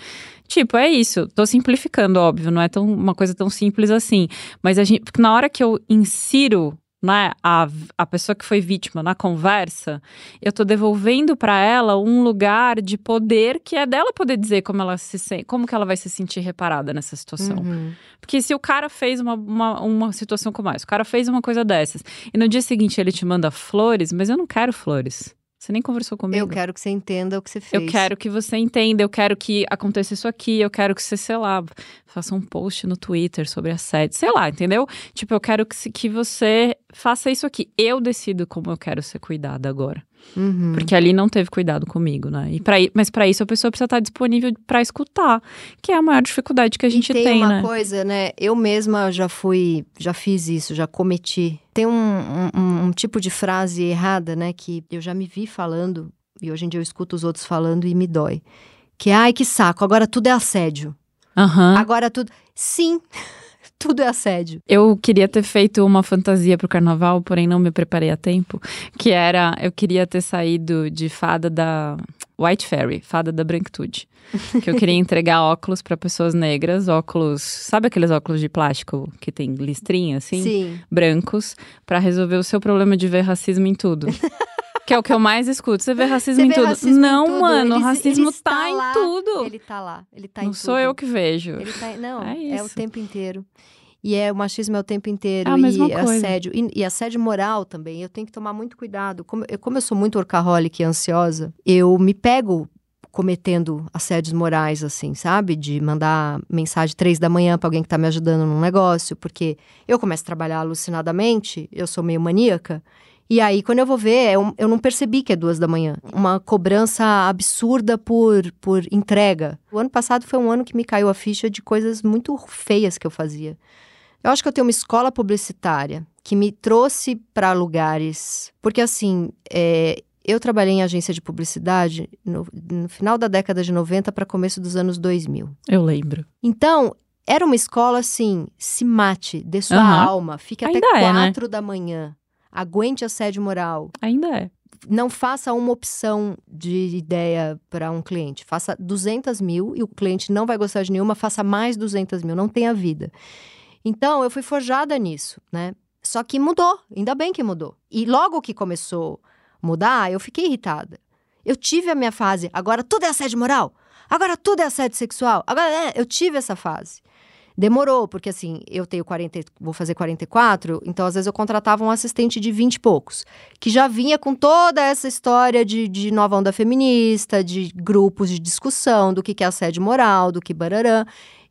Tipo, é isso. Tô simplificando, óbvio. Não é tão, uma coisa tão simples assim. Mas a gente, porque na hora que eu insiro né, a, a pessoa que foi vítima na conversa, eu tô devolvendo para ela um lugar de poder que é dela poder dizer como ela se sente, como que ela vai se sentir reparada nessa situação. Uhum. Porque se o cara fez uma, uma, uma situação como essa, o cara fez uma coisa dessas, e no dia seguinte ele te manda flores, mas eu não quero flores. Você nem conversou comigo. Eu quero que você entenda o que você fez. Eu quero que você entenda, eu quero que aconteça isso aqui, eu quero que você, sei lá, faça um post no Twitter sobre assédio, sei lá, entendeu? Tipo, eu quero que, que você faça isso aqui. Eu decido como eu quero ser cuidada agora. Uhum. Porque ali não teve cuidado comigo, né? E pra, mas para isso a pessoa precisa estar disponível para escutar, que é a maior dificuldade que a gente e tem, tem, uma né? coisa, né? Eu mesma já fui, já fiz isso, já cometi. Tem um, um- um- tipo de frase errada, né? Que eu já me vi falando, e hoje em dia eu escuto os outros falando e me dói. Que, ai, que saco, agora tudo é assédio. Aham. Agora tudo. Sim, tudo é assédio. Eu queria ter feito uma fantasia pro carnaval, porém não me preparei a tempo. Que era, eu queria ter saído de fada da White Fairy, fada da branquitude. Que eu queria entregar óculos para pessoas negras, óculos, sabe aqueles óculos de plástico que tem listrinha assim, Sim. brancos, para resolver o seu problema de ver racismo em tudo. que é o que eu mais escuto. Você vê racismo Você em vê tudo? racismo em não, tudo. mano, Ele- racismo ele está tá lá. em tudo. Ele tá lá, ele tá não em sou tudo. eu que vejo. Ele tá, não, É é, o tempo inteiro. E é o machismo é o tempo inteiro. É a mesma e coisa. assédio. E, e assédio moral também. Eu tenho que tomar muito cuidado. Como eu, como eu sou muito workaholic e ansiosa, eu me pego cometendo assédios morais, assim, sabe? De mandar mensagem três da manhã pra alguém que tá me ajudando num negócio, porque eu começo a trabalhar alucinadamente, eu sou meio maníaca. E aí, quando eu vou ver, eu, eu não percebi que é duas da manhã. Uma cobrança absurda por, por entrega. O ano passado foi um ano que me caiu a ficha de coisas muito feias que eu fazia. Eu acho que eu tenho uma escola publicitária que me trouxe para lugares. Porque, assim, é, eu trabalhei em agência de publicidade no, no final da década de 90 para começo dos anos 2000. Eu lembro. Então, era uma escola assim: se mate, dê sua Aham. alma, fique até Ainda é, né? quatro da manhã, aguente assédio moral. Ainda é. Não faça uma opção de ideia para um cliente. Faça 200 mil e o cliente não vai gostar de nenhuma, faça mais 200 mil, não tenha vida. Então, eu fui forjada nisso, né? Só que mudou, ainda bem que mudou. E logo que começou a mudar, eu fiquei irritada. Eu tive a minha fase, agora tudo é assédio moral, agora tudo é assédio sexual, agora é, eu tive essa fase. Demorou, porque assim, eu tenho 40, e- vou fazer 44, então às vezes eu contratava um assistente de 20 e poucos, que já vinha com toda essa história de, de nova onda feminista, de grupos de discussão, do que, que é assédio moral, do que bararã.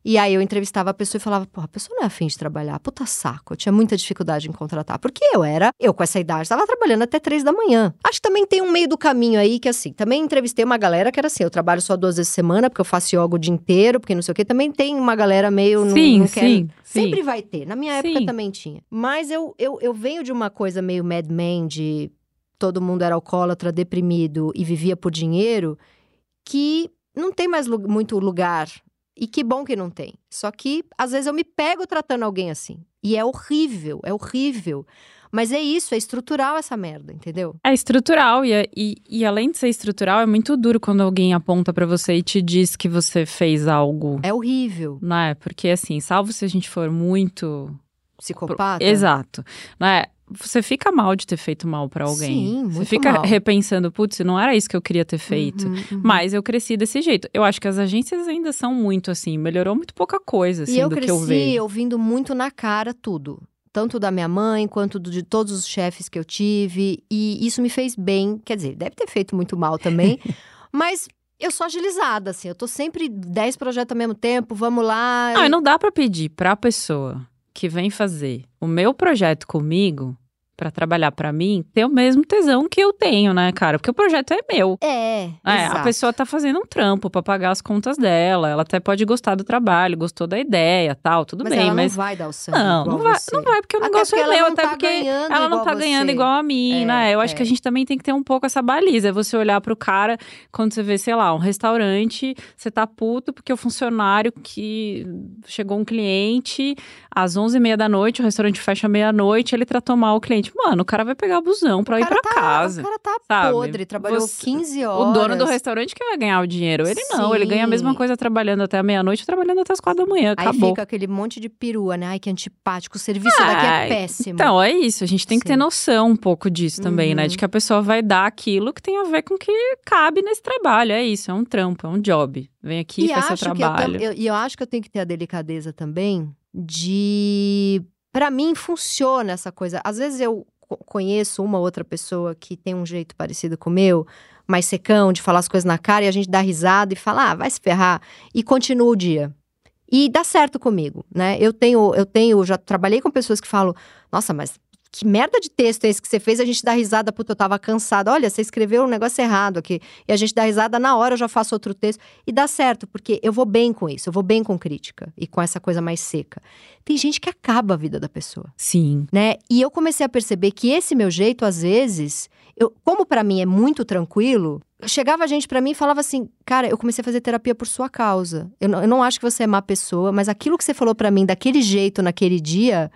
E aí eu entrevistava a pessoa e falava, pô, a pessoa não é afim de trabalhar, puta saco, eu tinha muita dificuldade em contratar. Porque eu era, eu com essa idade, estava trabalhando até três da manhã. Acho que também tem um meio do caminho aí que assim, também entrevistei uma galera que era assim, eu trabalho só duas vezes por semana, porque eu faço yoga o dia inteiro, porque não sei o quê. Também tem uma galera meio, não, sim, não quer- sim, sim. Sempre vai ter. Na minha época Sim. também tinha. Mas eu, eu, eu venho de uma coisa meio Mad Men, de todo mundo era alcoólatra, deprimido e vivia por dinheiro, que não tem mais lu- muito lugar. E que bom que não tem. Só que, às vezes, eu me pego tratando alguém assim. E é horrível, é horrível. Mas é isso, é estrutural essa merda, entendeu? É estrutural, e, é- e, e além de ser estrutural, é muito duro quando alguém aponta pra você e te diz que você fez algo, É horrível. né? Porque assim, salvo se a gente for muito. Psicopata. Exato. Né? Você fica mal de ter feito mal pra alguém. Sim, você muito fica mal. repensando, putz, não era isso que eu queria ter feito. Uhum, uhum. Mas eu cresci desse jeito. Eu acho que as agências ainda são muito assim, melhorou muito pouca coisa, assim, e eu do cresci que eu vejo. ouvindo muito na cara tudo. Tanto da minha mãe, quanto de todos os chefes que eu tive. E isso me fez bem. Quer dizer, deve ter feito muito mal também. mas Eu sou agilizada, assim. Eu tô sempre 10 projetos ao mesmo tempo, vamos lá. Não, e não dá pra pedir pra pessoa que vem fazer o meu projeto comigo para trabalhar para mim ter o mesmo tesão que eu tenho, né, cara? Porque o projeto é meu. É. É, a pessoa tá fazendo um trampo para pagar as contas dela. Ela até pode gostar do trabalho, gostou da ideia, tal, tudo mas bem, ela mas não vai dar o sangue não, não vai, você. não vai porque o negócio é meu, até tá porque ela não igual tá ganhando você. igual a mim, É, né? Eu acho é. que a gente também tem que ter um pouco essa baliza, é você olhar pro cara quando você vê, sei lá, um restaurante, você tá puto porque o funcionário que chegou um cliente às 11h30 da noite, o restaurante fecha meia-noite, ele tratou mal o cliente. Mano, o cara vai pegar busão pra ir pra tá, casa. O cara tá sabe? podre, trabalhou Você- 15 horas. O dono do restaurante que vai ganhar o dinheiro. Ele não, ele ganha a mesma Sim. coisa trabalhando até a meia-noite, trabalhando até as quatro da manhã. Aí Acabou. fica aquele monte de perua, né? Ai, que antipático. O serviço daqui é péssimo. Então, é isso. A gente tem que ter Sim. noção um pouco disso também, né? Uhum. De que a pessoa vai dar aquilo que tem a ver com o que cabe nesse trabalho. É isso, é um trampo, é um job. Vem aqui, e faz seu acho que eu, trabalho. eu- e eu acho que eu tenho que ter a delicadeza também de. Pra mim, funciona essa coisa. Às vezes eu co- conheço uma outra pessoa que tem um jeito parecido com o meu, mais secão, de falar as coisas na cara, e a gente dá risada e fala, ah, vai se ferrar, e continua o dia. E dá certo comigo, né? Eu tenho, eu tenho, já trabalhei com pessoas que falam, nossa, mas que merda de texto é esse que você fez? A gente dá risada, puta, eu tava cansada. Olha, você escreveu um negócio errado aqui. E a gente dá risada na hora, eu já faço outro texto. E dá certo, porque eu vou bem com isso, eu vou bem com crítica e com essa coisa mais seca. Tem gente que acaba a vida da pessoa, Sim. né? E eu comecei a perceber que esse meu jeito, às vezes, eu, como pra mim é muito tranquilo, chegava gente pra mim e falava assim: Cara, eu comecei a fazer terapia por sua causa. Eu não, eu não acho que você é má pessoa, mas aquilo que você falou pra mim daquele jeito, naquele dia,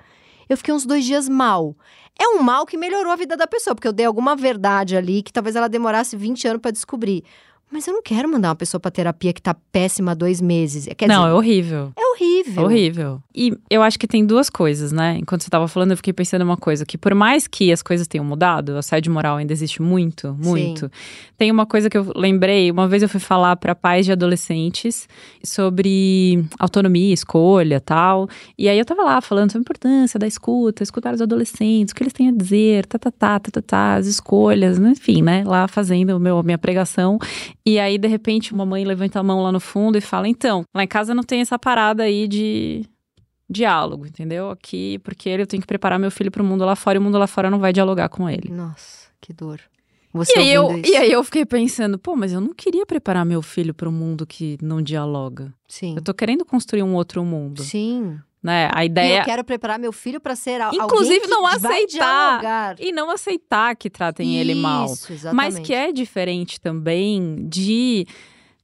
eu fiquei uns dois dias mal. É um mal que melhorou a vida da pessoa, porque eu dei alguma verdade ali que talvez ela demorasse 20 anos pra descobrir. Mas eu não quero mandar uma pessoa pra terapia que tá péssima há dois meses. Quer não, dizer, é horrível. é horrível. Horrível. E eu acho que tem duas coisas, né? Enquanto você tava falando, eu fiquei pensando uma coisa: que por mais que as coisas tenham mudado, o assédio moral ainda existe muito, muito. Tem uma coisa que eu lembrei: uma vez eu fui falar para pais de adolescentes sobre autonomia, escolha tal. E aí eu tava lá falando sobre a importância da escuta, escutar os adolescentes, o que eles têm a dizer, tá, tá, tá, tá, tá, tá as escolhas, né? enfim, né? Lá fazendo meu, a minha pregação. E aí, de repente, uma mãe levanta a mão lá no fundo e fala: então, lá em casa não tem essa parada aí de diálogo, entendeu? Aqui, porque eu tenho que preparar meu filho pro mundo lá fora e o mundo lá fora não vai dialogar com ele. Nossa, que dor. Você E aí, eu, isso. e aí eu fiquei pensando, pô, mas eu não queria preparar meu filho para um mundo que não dialoga. Sim. Eu tô querendo construir um outro mundo, Sim. Né? A E ideia eu quero preparar meu filho pra ser al- Inclusive, alguém que não aceitar. e não aceitar que tratem ele mal. Isso, exatamente. Mas que é diferente também de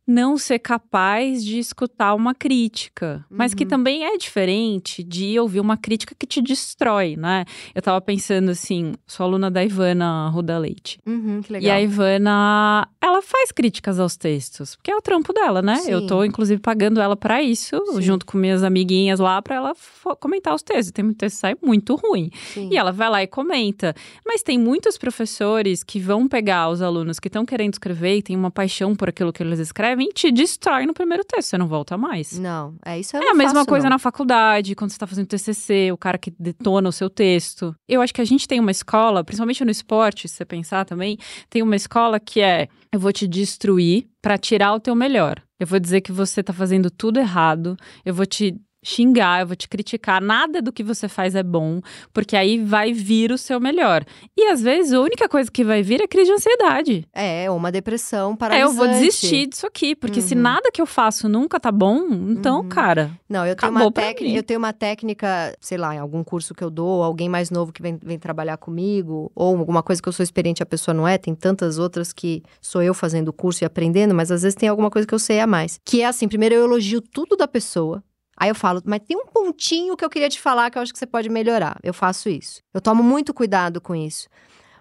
não ser capaz de escutar uma crítica. Mas que Uhum. também é diferente de ouvir uma crítica que te destrói, né? Eu tava pensando assim, sou aluna da Ivana Ruda Leite. Uhum, que legal. E a Ivana, ela faz críticas aos textos, porque é o trampo dela, né? Sim. Eu tô, inclusive, pagando ela pra isso, Sim. junto com minhas amiguinhas lá, pra ela comentar os textos. Tem muito texto que sai muito ruim. Sim. E ela vai lá e comenta. Mas tem muitos professores que vão pegar os alunos que estão querendo escrever e têm uma paixão por aquilo que eles escrevem e te destrói no primeiro texto, você não volta mais. Não, é isso eu É a mesma faço, coisa não. na faculdade, quando você tá fazendo TCC, o cara que detona o seu texto. Eu acho que a gente tem uma escola, principalmente no esporte, se você pensar também, tem uma escola que é: eu vou te destruir pra tirar o teu melhor. Eu vou dizer que você tá fazendo tudo errado, eu vou te xingar, eu vou te criticar, nada do que você faz é bom, porque aí vai vir o seu melhor. E às vezes a única coisa que vai vir é crise de ansiedade. É, uma depressão É, paralisante. eu vou desistir disso aqui, porque se Uhum. nada que eu faço nunca tá bom, então, Uhum. cara, Não, eu tenho, uma técnica, eu tenho uma técnica, sei lá, em algum curso que eu dou, alguém mais novo que vem, vem trabalhar comigo, ou alguma coisa que eu sou experiente e a pessoa não é, tem tantas outras que sou eu fazendo o curso e aprendendo, mas às vezes tem alguma coisa que eu sei a mais. Que é assim, primeiro eu elogio tudo da pessoa, Aí eu falo, mas tem um pontinho que eu queria te falar que eu acho que você pode melhorar. Eu faço isso. Eu tomo muito cuidado com isso.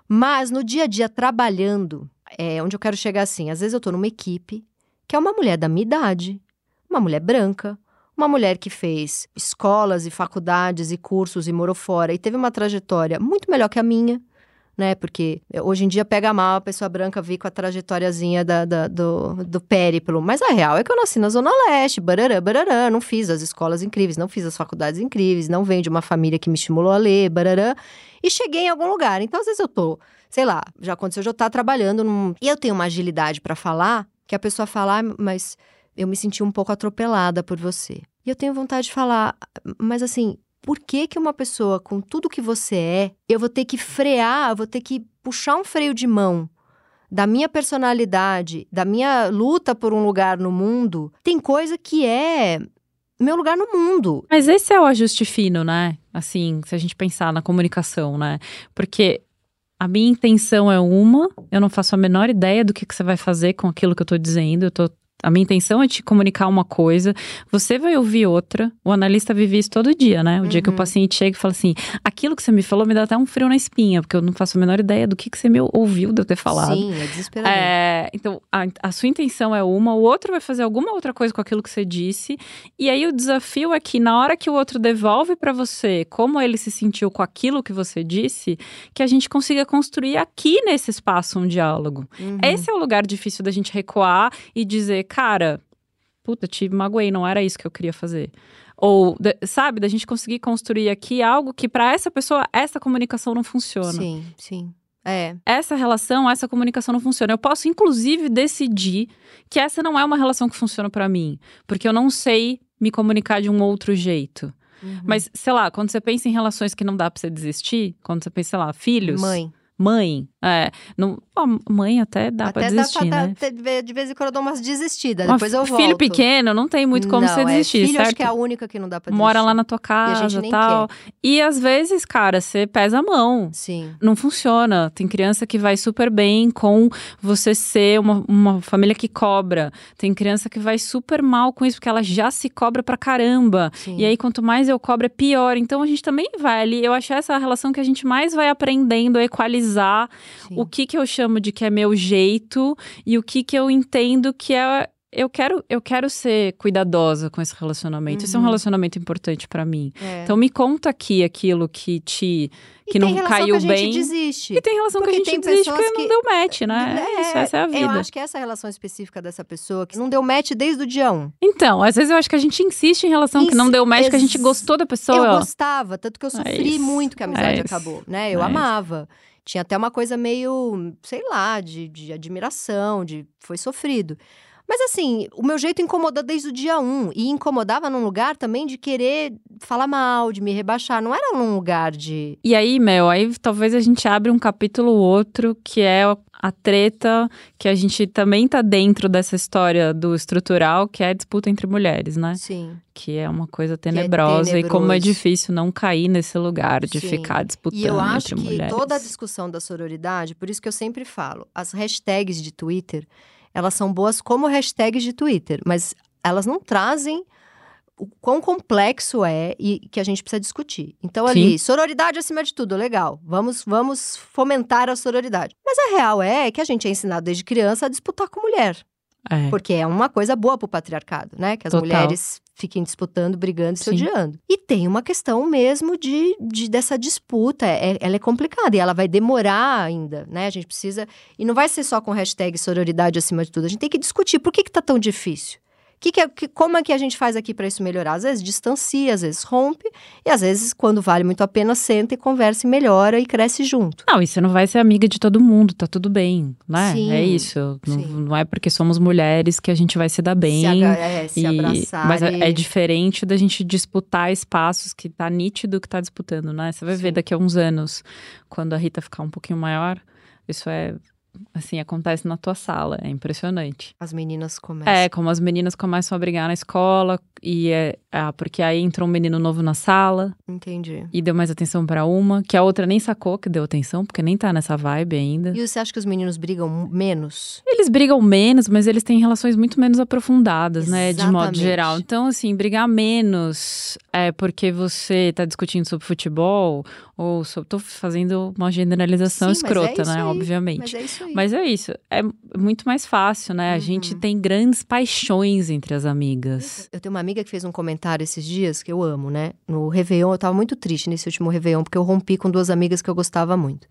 Mas no dia a dia, trabalhando, é onde eu quero chegar assim. Às vezes eu tô numa equipe que é uma mulher da minha idade, uma mulher branca, uma mulher que fez escolas e faculdades e cursos e morou fora e teve uma trajetória muito melhor que a minha, né? Porque hoje em dia pega mal a pessoa branca vir com a trajetóriazinha da, da- do, do périplo. Mas a real é que eu nasci na Zona Leste, barará, barará, não fiz as escolas incríveis, não fiz as faculdades incríveis, não venho de uma família que me estimulou a ler, barará, e cheguei em algum lugar. Então, às vezes eu tô, sei lá, já aconteceu de eu estar trabalhando num... E eu tenho uma agilidade para falar que a pessoa fala, ah, mas eu me senti um pouco atropelada por você. E eu tenho vontade de falar, mas assim, por que que uma pessoa com tudo que você é, eu vou ter que frear, eu vou ter que puxar um freio de mão da minha personalidade, da minha luta por um lugar no mundo? Tem coisa que é meu lugar no mundo. Mas esse é o ajuste fino, né? Assim, se a gente pensar na comunicação, né? Porque a minha intenção é uma, eu não faço a menor ideia do que, que você vai fazer com aquilo que eu tô dizendo, eu tô a minha intenção é te comunicar uma coisa, você vai ouvir outra. O analista vive isso todo dia, né? O uhum. dia que o uhum. paciente chega e fala assim: aquilo que você me falou me dá até um frio na espinha, porque eu não faço a menor ideia do que, que você me ouviu de eu ter falado. Sim, é desesperador. É, então, a, a sua intenção é uma, o outro vai fazer alguma outra coisa com aquilo que você disse. E aí o desafio é que na hora que o outro devolve para você como ele se sentiu com aquilo que você disse, que a gente consiga construir aqui nesse espaço um diálogo. Uhum. Esse é o lugar difícil da gente recuar e dizer, cara, puta, te magoei, não era isso que eu queria fazer. Ou, sabe, da gente conseguir construir aqui algo que para essa pessoa, essa comunicação não funciona. Sim, sim. É. Essa relação, essa comunicação não funciona. Eu posso, inclusive, decidir que essa não é uma relação que funciona para mim, porque eu não sei me comunicar de um outro jeito. Uhum. Mas, sei lá, quando você pensa em relações que não dá pra você desistir, quando você pensa, sei lá, filhos. Mãe. Mãe, é. Não, a mãe até dá até pra desistir, dá pra, né? de vez em quando eu dou umas desistidas, depois eu volto. Filho pequeno, não tem muito como não, você é, desistir, filho, certo? acho que é a única que não dá pra desistir. Mora lá na tua casa e tal. Quer. E às vezes, cara, você pesa a mão. Sim. Não funciona. Tem criança que vai super bem com você ser uma, uma família que cobra. Tem criança que vai super mal com isso, porque ela já se cobra pra caramba. Sim. E aí, quanto mais eu cobro, é pior. Então a gente também vai ali. Eu acho essa a relação que a gente mais vai aprendendo a equalizar Sim. o que que eu chamo de que é meu jeito e o que que eu entendo que é eu quero, eu quero ser cuidadosa com esse relacionamento. Uhum. Esse é um uhum. relacionamento importante para mim. É. Então me conta aqui aquilo que te que não caiu que a bem. desiste. E tem relação porque que a gente desiste porque que... não deu match, né? É, isso, essa é a vida. Eu acho que essa relação específica dessa pessoa que não deu match desde o dia 1. Então, às vezes eu acho que a gente insiste em relação que não deu match, Ex... que a gente gostou da pessoa. Eu ó. gostava, tanto que eu é sofri é muito que a amizade é acabou, né? Eu é amava. Isso. Tinha até uma coisa meio, sei lá, de, de admiração, de foi sofrido. Mas assim, o meu jeito incomodou desde o dia um. E incomodava num lugar também de querer falar mal, de me rebaixar. Não era num lugar de. E aí, Mel, aí talvez a gente abre um capítulo outro que é a treta que a gente também tá dentro dessa história do estrutural, que é a disputa entre mulheres, né? Sim. Que é uma coisa tenebrosa é e como é difícil não cair nesse lugar de Sim. ficar disputando entre mulheres. E eu acho que mulheres. toda a discussão da sororidade, por isso que eu sempre falo, as hashtags de Twitter, elas são boas como hashtags de Twitter, mas elas não trazem o quão complexo é e que a gente precisa discutir. Então, ali, Sim. sororidade acima de tudo, legal. Vamos, vamos fomentar a sororidade. Mas a real é que a gente é ensinado desde criança a disputar com mulher. É. Porque é uma coisa boa pro patriarcado, né? Que as Total. mulheres fiquem disputando, brigando se odiando. E tem uma questão mesmo de, de dessa disputa. É, ela é complicada e ela vai demorar ainda, né? A gente precisa. E não vai ser só com hashtag sororidade acima de tudo. A gente tem que discutir por que, que tá tão difícil. Que que é, que, como é que a gente faz aqui para isso melhorar? Às vezes distancia, às vezes rompe, e às vezes, quando vale muito a pena, senta e conversa e melhora e cresce junto. Não, e você não vai ser amiga de todo mundo, tá tudo bem, né? Sim, é isso. Não, não, é porque somos mulheres que a gente vai se dar bem. Se, é, se e, abraçar. Mas é, é, diferente da gente disputar espaços que tá nítido que tá disputando, né? Você vai Sim. ver daqui a uns anos, quando a Rita ficar um pouquinho maior, isso é assim, acontece na tua sala. É impressionante. As meninas começam. É, como as meninas começam a brigar na escola, e é, ah, porque aí entrou um menino novo na sala. Entendi. E deu mais atenção para uma, que a outra nem sacou que deu atenção, porque nem tá nessa vibe ainda. E você acha que os meninos brigam menos? Eles brigam menos, mas eles têm relações muito menos aprofundadas, Exatamente. né, de modo geral. Então, assim, brigar menos é porque você tá discutindo sobre futebol, ou sobre. tô fazendo uma generalização Sim, escrota, é né, aí. obviamente. Mas é isso aí. Mas é isso. É muito mais fácil, né? Uhum. A gente uhum. tem grandes paixões entre as amigas. Eu tenho uma amiga amiga que fez um comentário esses dias, que eu amo, né? No Réveillon, eu tava muito triste nesse último Réveillon, porque eu rompi com duas amigas que eu gostava muito.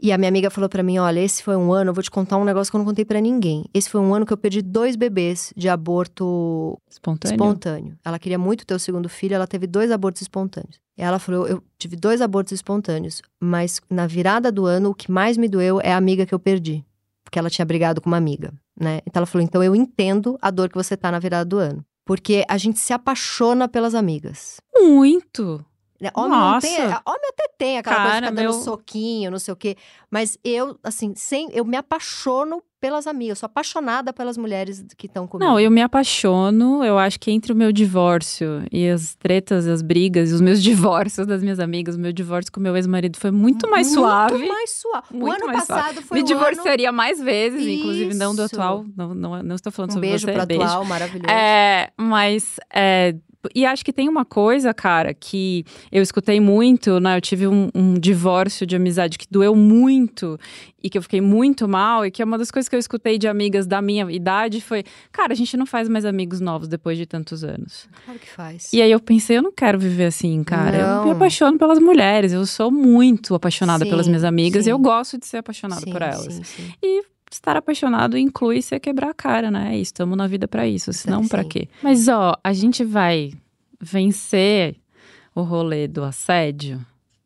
E a minha amiga falou para mim: olha, esse foi um ano, eu vou te contar um negócio que eu não contei para ninguém. Esse foi um ano que eu perdi dois bebês de aborto espontâneo. espontâneo. Ela queria muito ter o segundo filho, ela teve dois abortos espontâneos. E ela falou: eu tive dois abortos espontâneos, mas na virada do ano, o que mais me doeu é a amiga que eu perdi. porque ela tinha brigado com uma amiga, né? Então ela falou: então eu entendo a dor que você tá na virada do ano. Porque a gente se apaixona pelas amigas. Muito. Né? Homem, Nossa. tem, homem até tem aquela coisa de Cara, ficar dando meu- soquinho, não sei o quê. Mas eu, assim, sem, eu me apaixono pelas amigas. Sou apaixonada pelas mulheres que estão comigo. Não, eu me apaixono. Eu acho que entre o meu divórcio e as tretas, as brigas, e os meus divórcios das minhas amigas, o meu divórcio com meu ex-marido foi muito mais suave. Muito mais suave. o Muito ano mais suave. passado foi me o ano... divorciaria mais vezes, inclusive não do Isso. atual. Não, não, não estou falando Um sobre beijo você. pro beijo. atual, maravilhoso. É, mas. é, e acho que tem uma coisa, cara, que eu escutei muito, né? Eu tive um, um divórcio de amizade que doeu muito e que eu fiquei muito mal, e que é uma das coisas que eu escutei de amigas da minha idade foi: cara, a gente não faz mais amigos novos depois de tantos anos. Claro que faz. E aí eu pensei, eu não quero viver assim, cara. Eu me Não. apaixono pelas mulheres, eu sou muito apaixonada Sim, pelas minhas amigas sim. e eu gosto de ser apaixonada Sim, por elas. Sim. Estar apaixonado inclui você quebrar a cara, né? Estamos na vida pra isso, senão pra quê? Mas ó, a gente vai vencer o rolê do assédio,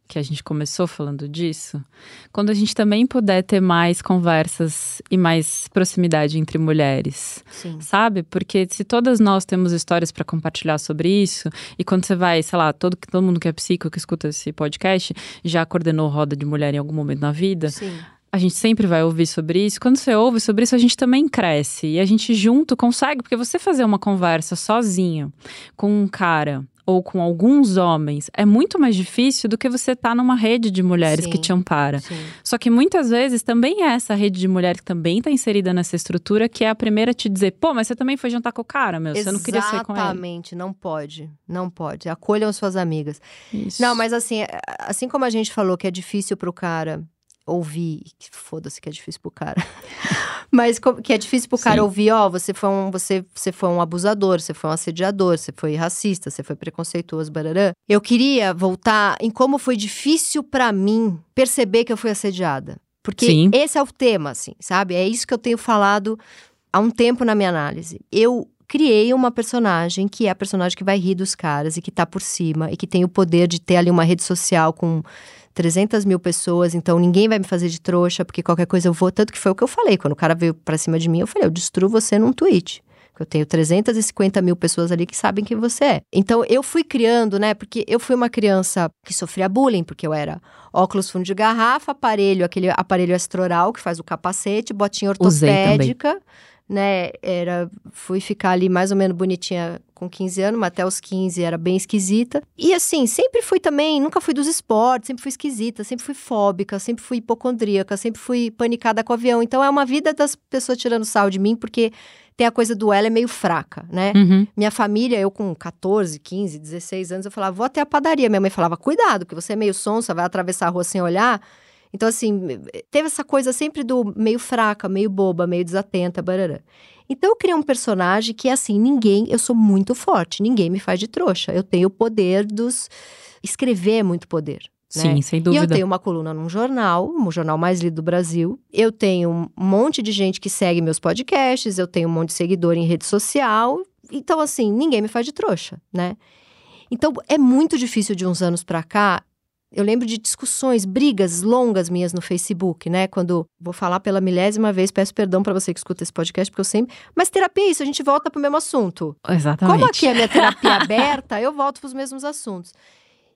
que a gente começou falando disso, quando a gente também puder ter mais conversas e mais proximidade entre mulheres sim. sabe? Porque se todas nós temos histórias para compartilhar sobre isso, e quando você vai, sei lá, todo, todo mundo que é psico, que escuta esse podcast, já coordenou roda de mulher em algum momento na vida, Sim. A gente sempre vai ouvir sobre isso. Quando você ouve sobre isso, a gente também cresce. E a gente junto consegue, porque você fazer uma conversa sozinho com um cara ou com alguns homens é muito mais difícil do que você estar numa rede de mulheres Sim. que te ampara. Sim. Só que muitas vezes também é essa rede de mulheres que também está inserida nessa estrutura que é a primeira a te dizer, pô, mas você também foi jantar com o cara, meu, você não queria ser com ele. Exatamente, não pode. Não pode. Acolham suas amigas. Isso. Não, mas assim, é- assim como a gente falou que é difícil pro cara ouvir, que foda-se que é difícil pro cara. mas que é difícil pro cara Sim. ouvir, ó, você foi um você, você foi um abusador, você foi um assediador, você foi racista, você foi preconceituoso, barará. Eu queria voltar em como foi difícil pra mim perceber que eu fui assediada. Porque Sim. esse é o tema, assim, sabe? É isso que eu tenho falado há um tempo na minha análise. Eu criei uma personagem que é a personagem que vai rir dos caras e que tá por cima e que tem o poder de ter ali uma rede social com 300 mil pessoas, então ninguém vai me fazer de trouxa, porque qualquer coisa eu vou. Tanto que foi o que eu falei. Quando o cara veio pra cima de mim, eu falei: eu destruo você num tweet. Eu tenho 350 mil pessoas ali que sabem quem você é. Então eu fui criando, né? Porque eu fui uma criança que sofria bullying, porque eu era óculos fundo de garrafa, aparelho, aquele aparelho astroral que faz o capacete, botinha ortopédica, né? Era, fui ficar ali mais ou menos bonitinha com 15 anos, mas até os 15 era bem esquisita. E assim, sempre fui também, nunca fui dos esportes, sempre fui esquisita, sempre fui fóbica, sempre fui hipocondríaca, sempre fui panicada com o avião. Então é uma vida das pessoas tirando sal de mim, porque tem a coisa do ela é meio fraca, né? Uhum. Minha família, eu com 14, 15, 16 anos, eu falava, vou até a padaria. Minha mãe falava, cuidado, porque você é meio sonsa, vai atravessar a rua sem olhar. Então, assim, teve essa coisa sempre do meio fraca, meio boba, meio desatenta, barará. Então, eu criei um personagem que é assim, ninguém, eu sou muito forte, ninguém me faz de trouxa. Eu tenho o poder dos... Escrever é muito poder. né? Sim, sem E eu dúvida. tenho uma coluna num jornal, um jornal mais lido do Brasil. Eu tenho um monte de gente que segue meus podcasts, eu tenho um monte de seguidor em rede social. Então, assim, ninguém me faz de trouxa, né? Então, é muito difícil de uns anos pra cá. Eu lembro de discussões, brigas longas minhas no Facebook, né? Quando vou falar pela milésima vez, peço perdão pra você que escuta esse podcast, porque eu sempre. Mas terapia é isso, a gente volta pro mesmo assunto. Exatamente. Como aqui é minha terapia aberta, eu volto para os mesmos assuntos.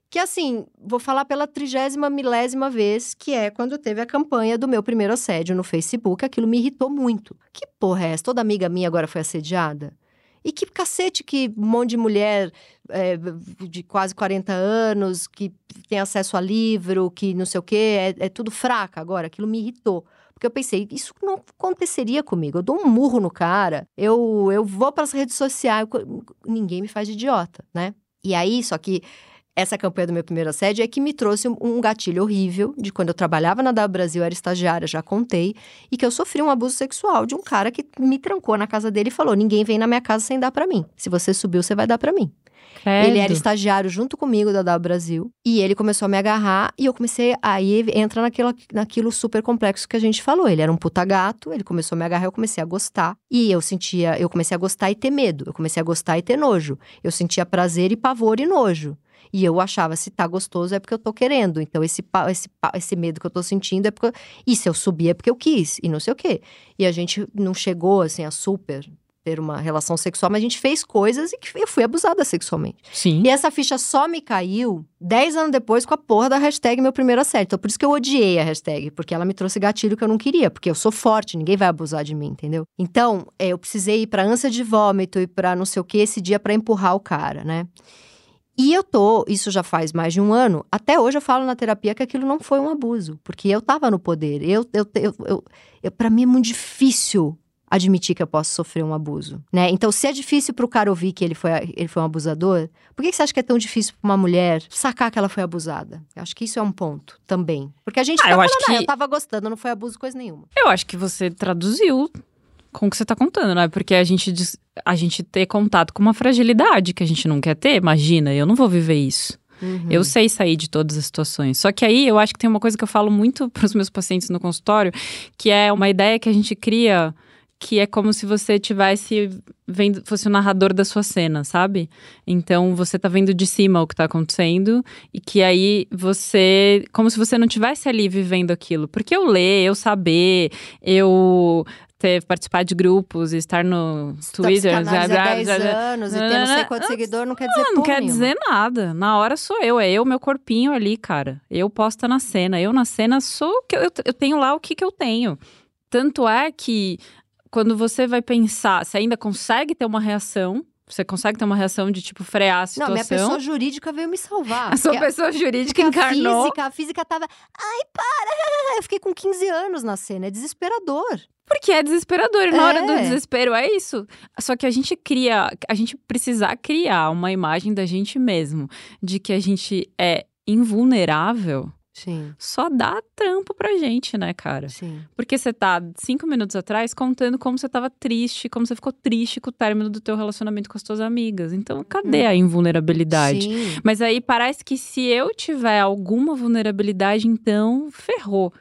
Que assim, vou falar pela trigésima milésima vez, que é quando teve a campanha do meu primeiro assédio no Facebook. Aquilo me irritou muito. Que porra é essa? Toda amiga minha agora foi assediada? E que cacete que um monte de mulher é, de quase 40 anos, que tem acesso a livro, que não sei o quê, é, é tudo fraca agora. Aquilo me irritou. Porque eu pensei, isso não aconteceria comigo. Eu dou um murro no cara, eu, eu vou para as redes sociais, eu- ninguém me faz de idiota, né? E aí, só que essa campanha do meu primeiro assédio é que me trouxe um, gatilho horrível de quando eu trabalhava na W Brasil, era estagiária, já contei, e que eu sofri um abuso sexual de um cara que me trancou na casa dele e falou: ninguém vem na minha casa sem dar pra mim. Se você subiu, você vai dar pra mim. Credo. Ele era estagiário junto comigo da W Brasil. E ele começou a me agarrar e eu comecei. Aí entra naquilo, naquilo super complexo que a gente falou. Ele era um puta gato, ele começou a me agarrar, eu comecei a gostar. E eu sentia. Eu comecei a gostar e ter medo. Eu comecei a gostar e ter nojo. Eu sentia prazer e pavor e nojo. E eu achava, se tá gostoso é porque eu tô querendo. Então, esse, esse, esse medo que eu tô sentindo é porque. E se eu subir é porque eu quis, e não sei o quê. E a gente não chegou, assim, a super ter uma relação sexual, mas a gente fez coisas e que eu fui abusada sexualmente. Sim. E essa ficha só me caiu 10 anos depois com a porra da hashtag meu primeiro assédio. Então, por isso que eu odiei a hashtag, porque ela me trouxe gatilho que eu não queria, porque eu sou forte, ninguém vai abusar de mim, entendeu? Então, é, eu precisei ir pra ânsia de vômito e pra não sei o que esse dia para empurrar o cara, né? E eu tô, isso já faz mais de um ano, até hoje eu falo na terapia que aquilo não foi um abuso, porque eu tava no poder. Eu, eu, eu, eu, eu para mim é muito difícil admitir que eu posso sofrer um abuso, né? Então, se é difícil para o cara ouvir que ele foi, ele foi um abusador, por que, que você acha que é tão difícil para uma mulher sacar que ela foi abusada? Eu acho que isso é um ponto também. Porque a gente ah, tá eu falando, acho ah, que... eu tava gostando, não foi abuso coisa nenhuma. Eu acho que você traduziu com o que você tá contando, né? Porque a gente, a gente ter contato com uma fragilidade que a gente não quer ter, imagina, eu não vou viver isso. Uhum. Eu sei sair de todas as situações. Só que aí eu acho que tem uma coisa que eu falo muito para os meus pacientes no consultório, que é uma ideia que a gente cria que é como se você tivesse vendo, fosse o narrador da sua cena, sabe? Então você tá vendo de cima o que tá acontecendo e que aí você, como se você não tivesse ali vivendo aquilo. Porque eu ler, eu saber, eu ter participar de grupos, estar no Twitter, há 10 anos e ter não sei quanto seguidor não quer dizer Não, não quer dizer nada. Na hora sou eu, é eu, meu corpinho ali, cara. Eu posta na cena. Eu na cena sou que eu, eu tenho lá o que que eu tenho. Tanto é que quando você vai pensar, você ainda consegue ter uma reação, você consegue ter uma reação de, tipo, frear a situação. Não, minha pessoa jurídica veio me salvar. A sua pessoa jurídica encarnou. A física, a física tava. Ai, para! Eu fiquei com 15 anos na cena. É desesperador. Porque é desesperador. E na é. hora do desespero é isso. Só que a gente cria. A gente precisa criar uma imagem da gente mesmo. De que a gente é invulnerável Sim. Só dá trampo pra gente, né, cara? Sim. Porque você tá cinco minutos atrás contando como você tava triste, como você ficou triste com o término do teu relacionamento com as tuas amigas. Então, cadê hum. a invulnerabilidade? Sim. Mas aí parece que se eu tiver alguma vulnerabilidade, então ferrou.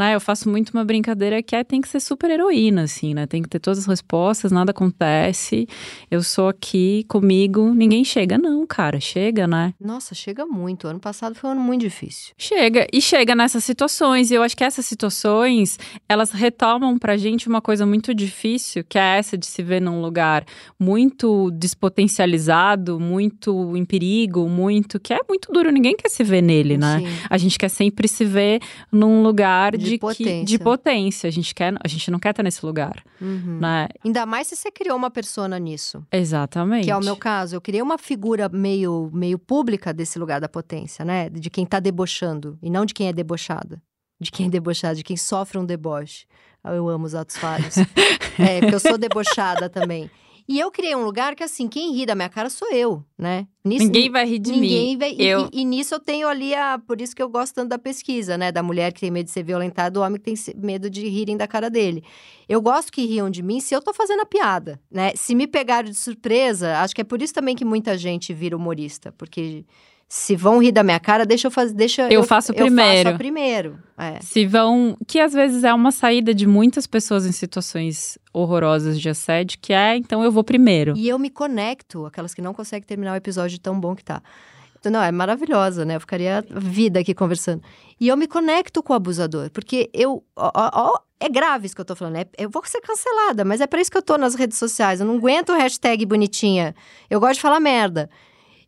Né, eu faço muito uma brincadeira que é tem que ser super heroína, assim, né? Tem que ter todas as respostas, nada acontece. Eu sou aqui comigo, ninguém chega, não, cara. Chega, né? Nossa, chega muito. Ano passado foi um ano muito difícil. Chega. E chega nessas situações. E eu acho que essas situações, elas retomam pra gente uma coisa muito difícil, que é essa de se ver num lugar muito despotencializado, muito em perigo, muito. que é muito duro. Ninguém quer se ver nele, né? Sim. A gente quer sempre se ver num lugar de de, potência. Que, de potência. A gente, quer, a gente não quer estar nesse lugar. Uhum. Né? Ainda mais se você criou uma persona nisso. Exatamente. Que é o meu caso. Eu criei uma figura meio, meio pública desse lugar da potência, né? De quem tá debochando e não de quem é debochada. De quem é debochado, de quem sofre um deboche. Eu amo os atos falhos. é, porque eu sou debochada também. E eu criei um lugar que, assim, quem ri da minha cara sou eu, né? Nisso, ninguém vai rir de ninguém mim. Vai, eu... e, e, nisso eu tenho ali a. Por isso que eu gosto tanto da pesquisa, né? Da mulher que tem medo de ser violentada, do homem que tem medo de rirem da cara dele. Eu gosto que riam de mim se eu tô fazendo a piada, né? Se me pegaram de surpresa, acho que é por isso também que muita gente vira humorista, porque se vão rir da minha cara, deixa eu fazer, deixa eu, eu faço primeiro. Eu faço primeiro. É. Se vão, que às vezes é uma saída de muitas pessoas em situações horrorosas de assédio, que é, então eu vou primeiro. E eu me conecto, aquelas que não conseguem terminar o episódio tão bom que tá. Então, não, é maravilhosa, né? Eu ficaria vida aqui conversando. E eu me conecto com o abusador, porque eu, ó, ó, é grave isso que eu tô falando. É, eu vou ser cancelada, mas é para isso que eu tô nas redes sociais. Eu não aguento hashtag bonitinha. Eu gosto de falar merda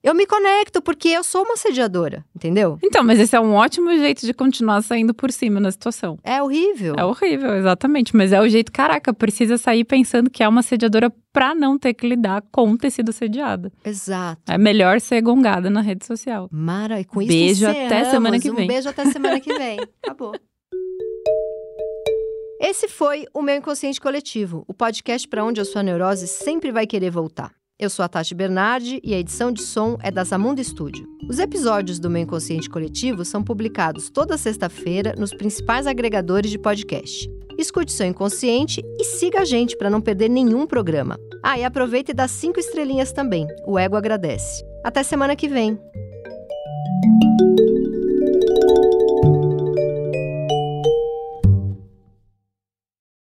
eu me conecto porque eu sou uma sediadora, entendeu? Então, mas esse é um ótimo jeito de continuar saindo por cima na situação. É horrível. É horrível, exatamente. Mas é o jeito, caraca, precisa sair pensando que é uma sediadora pra não ter que lidar com ter sido sediada. Exato. É melhor ser gongada na rede social. Mara, e com isso Beijo até semana que vem. Um beijo até semana que vem. Acabou. Esse foi o meu inconsciente coletivo, o podcast para onde a sua neurose sempre vai querer voltar. Eu sou a Tati Bernardi e a edição de som é da Zamundo Studio. Os episódios do Meu Inconsciente Coletivo são publicados toda sexta-feira nos principais agregadores de podcast. Escute seu inconsciente e siga a gente para não perder nenhum programa. Ah, e aproveita e dá cinco estrelinhas também. O ego agradece. Até semana que vem.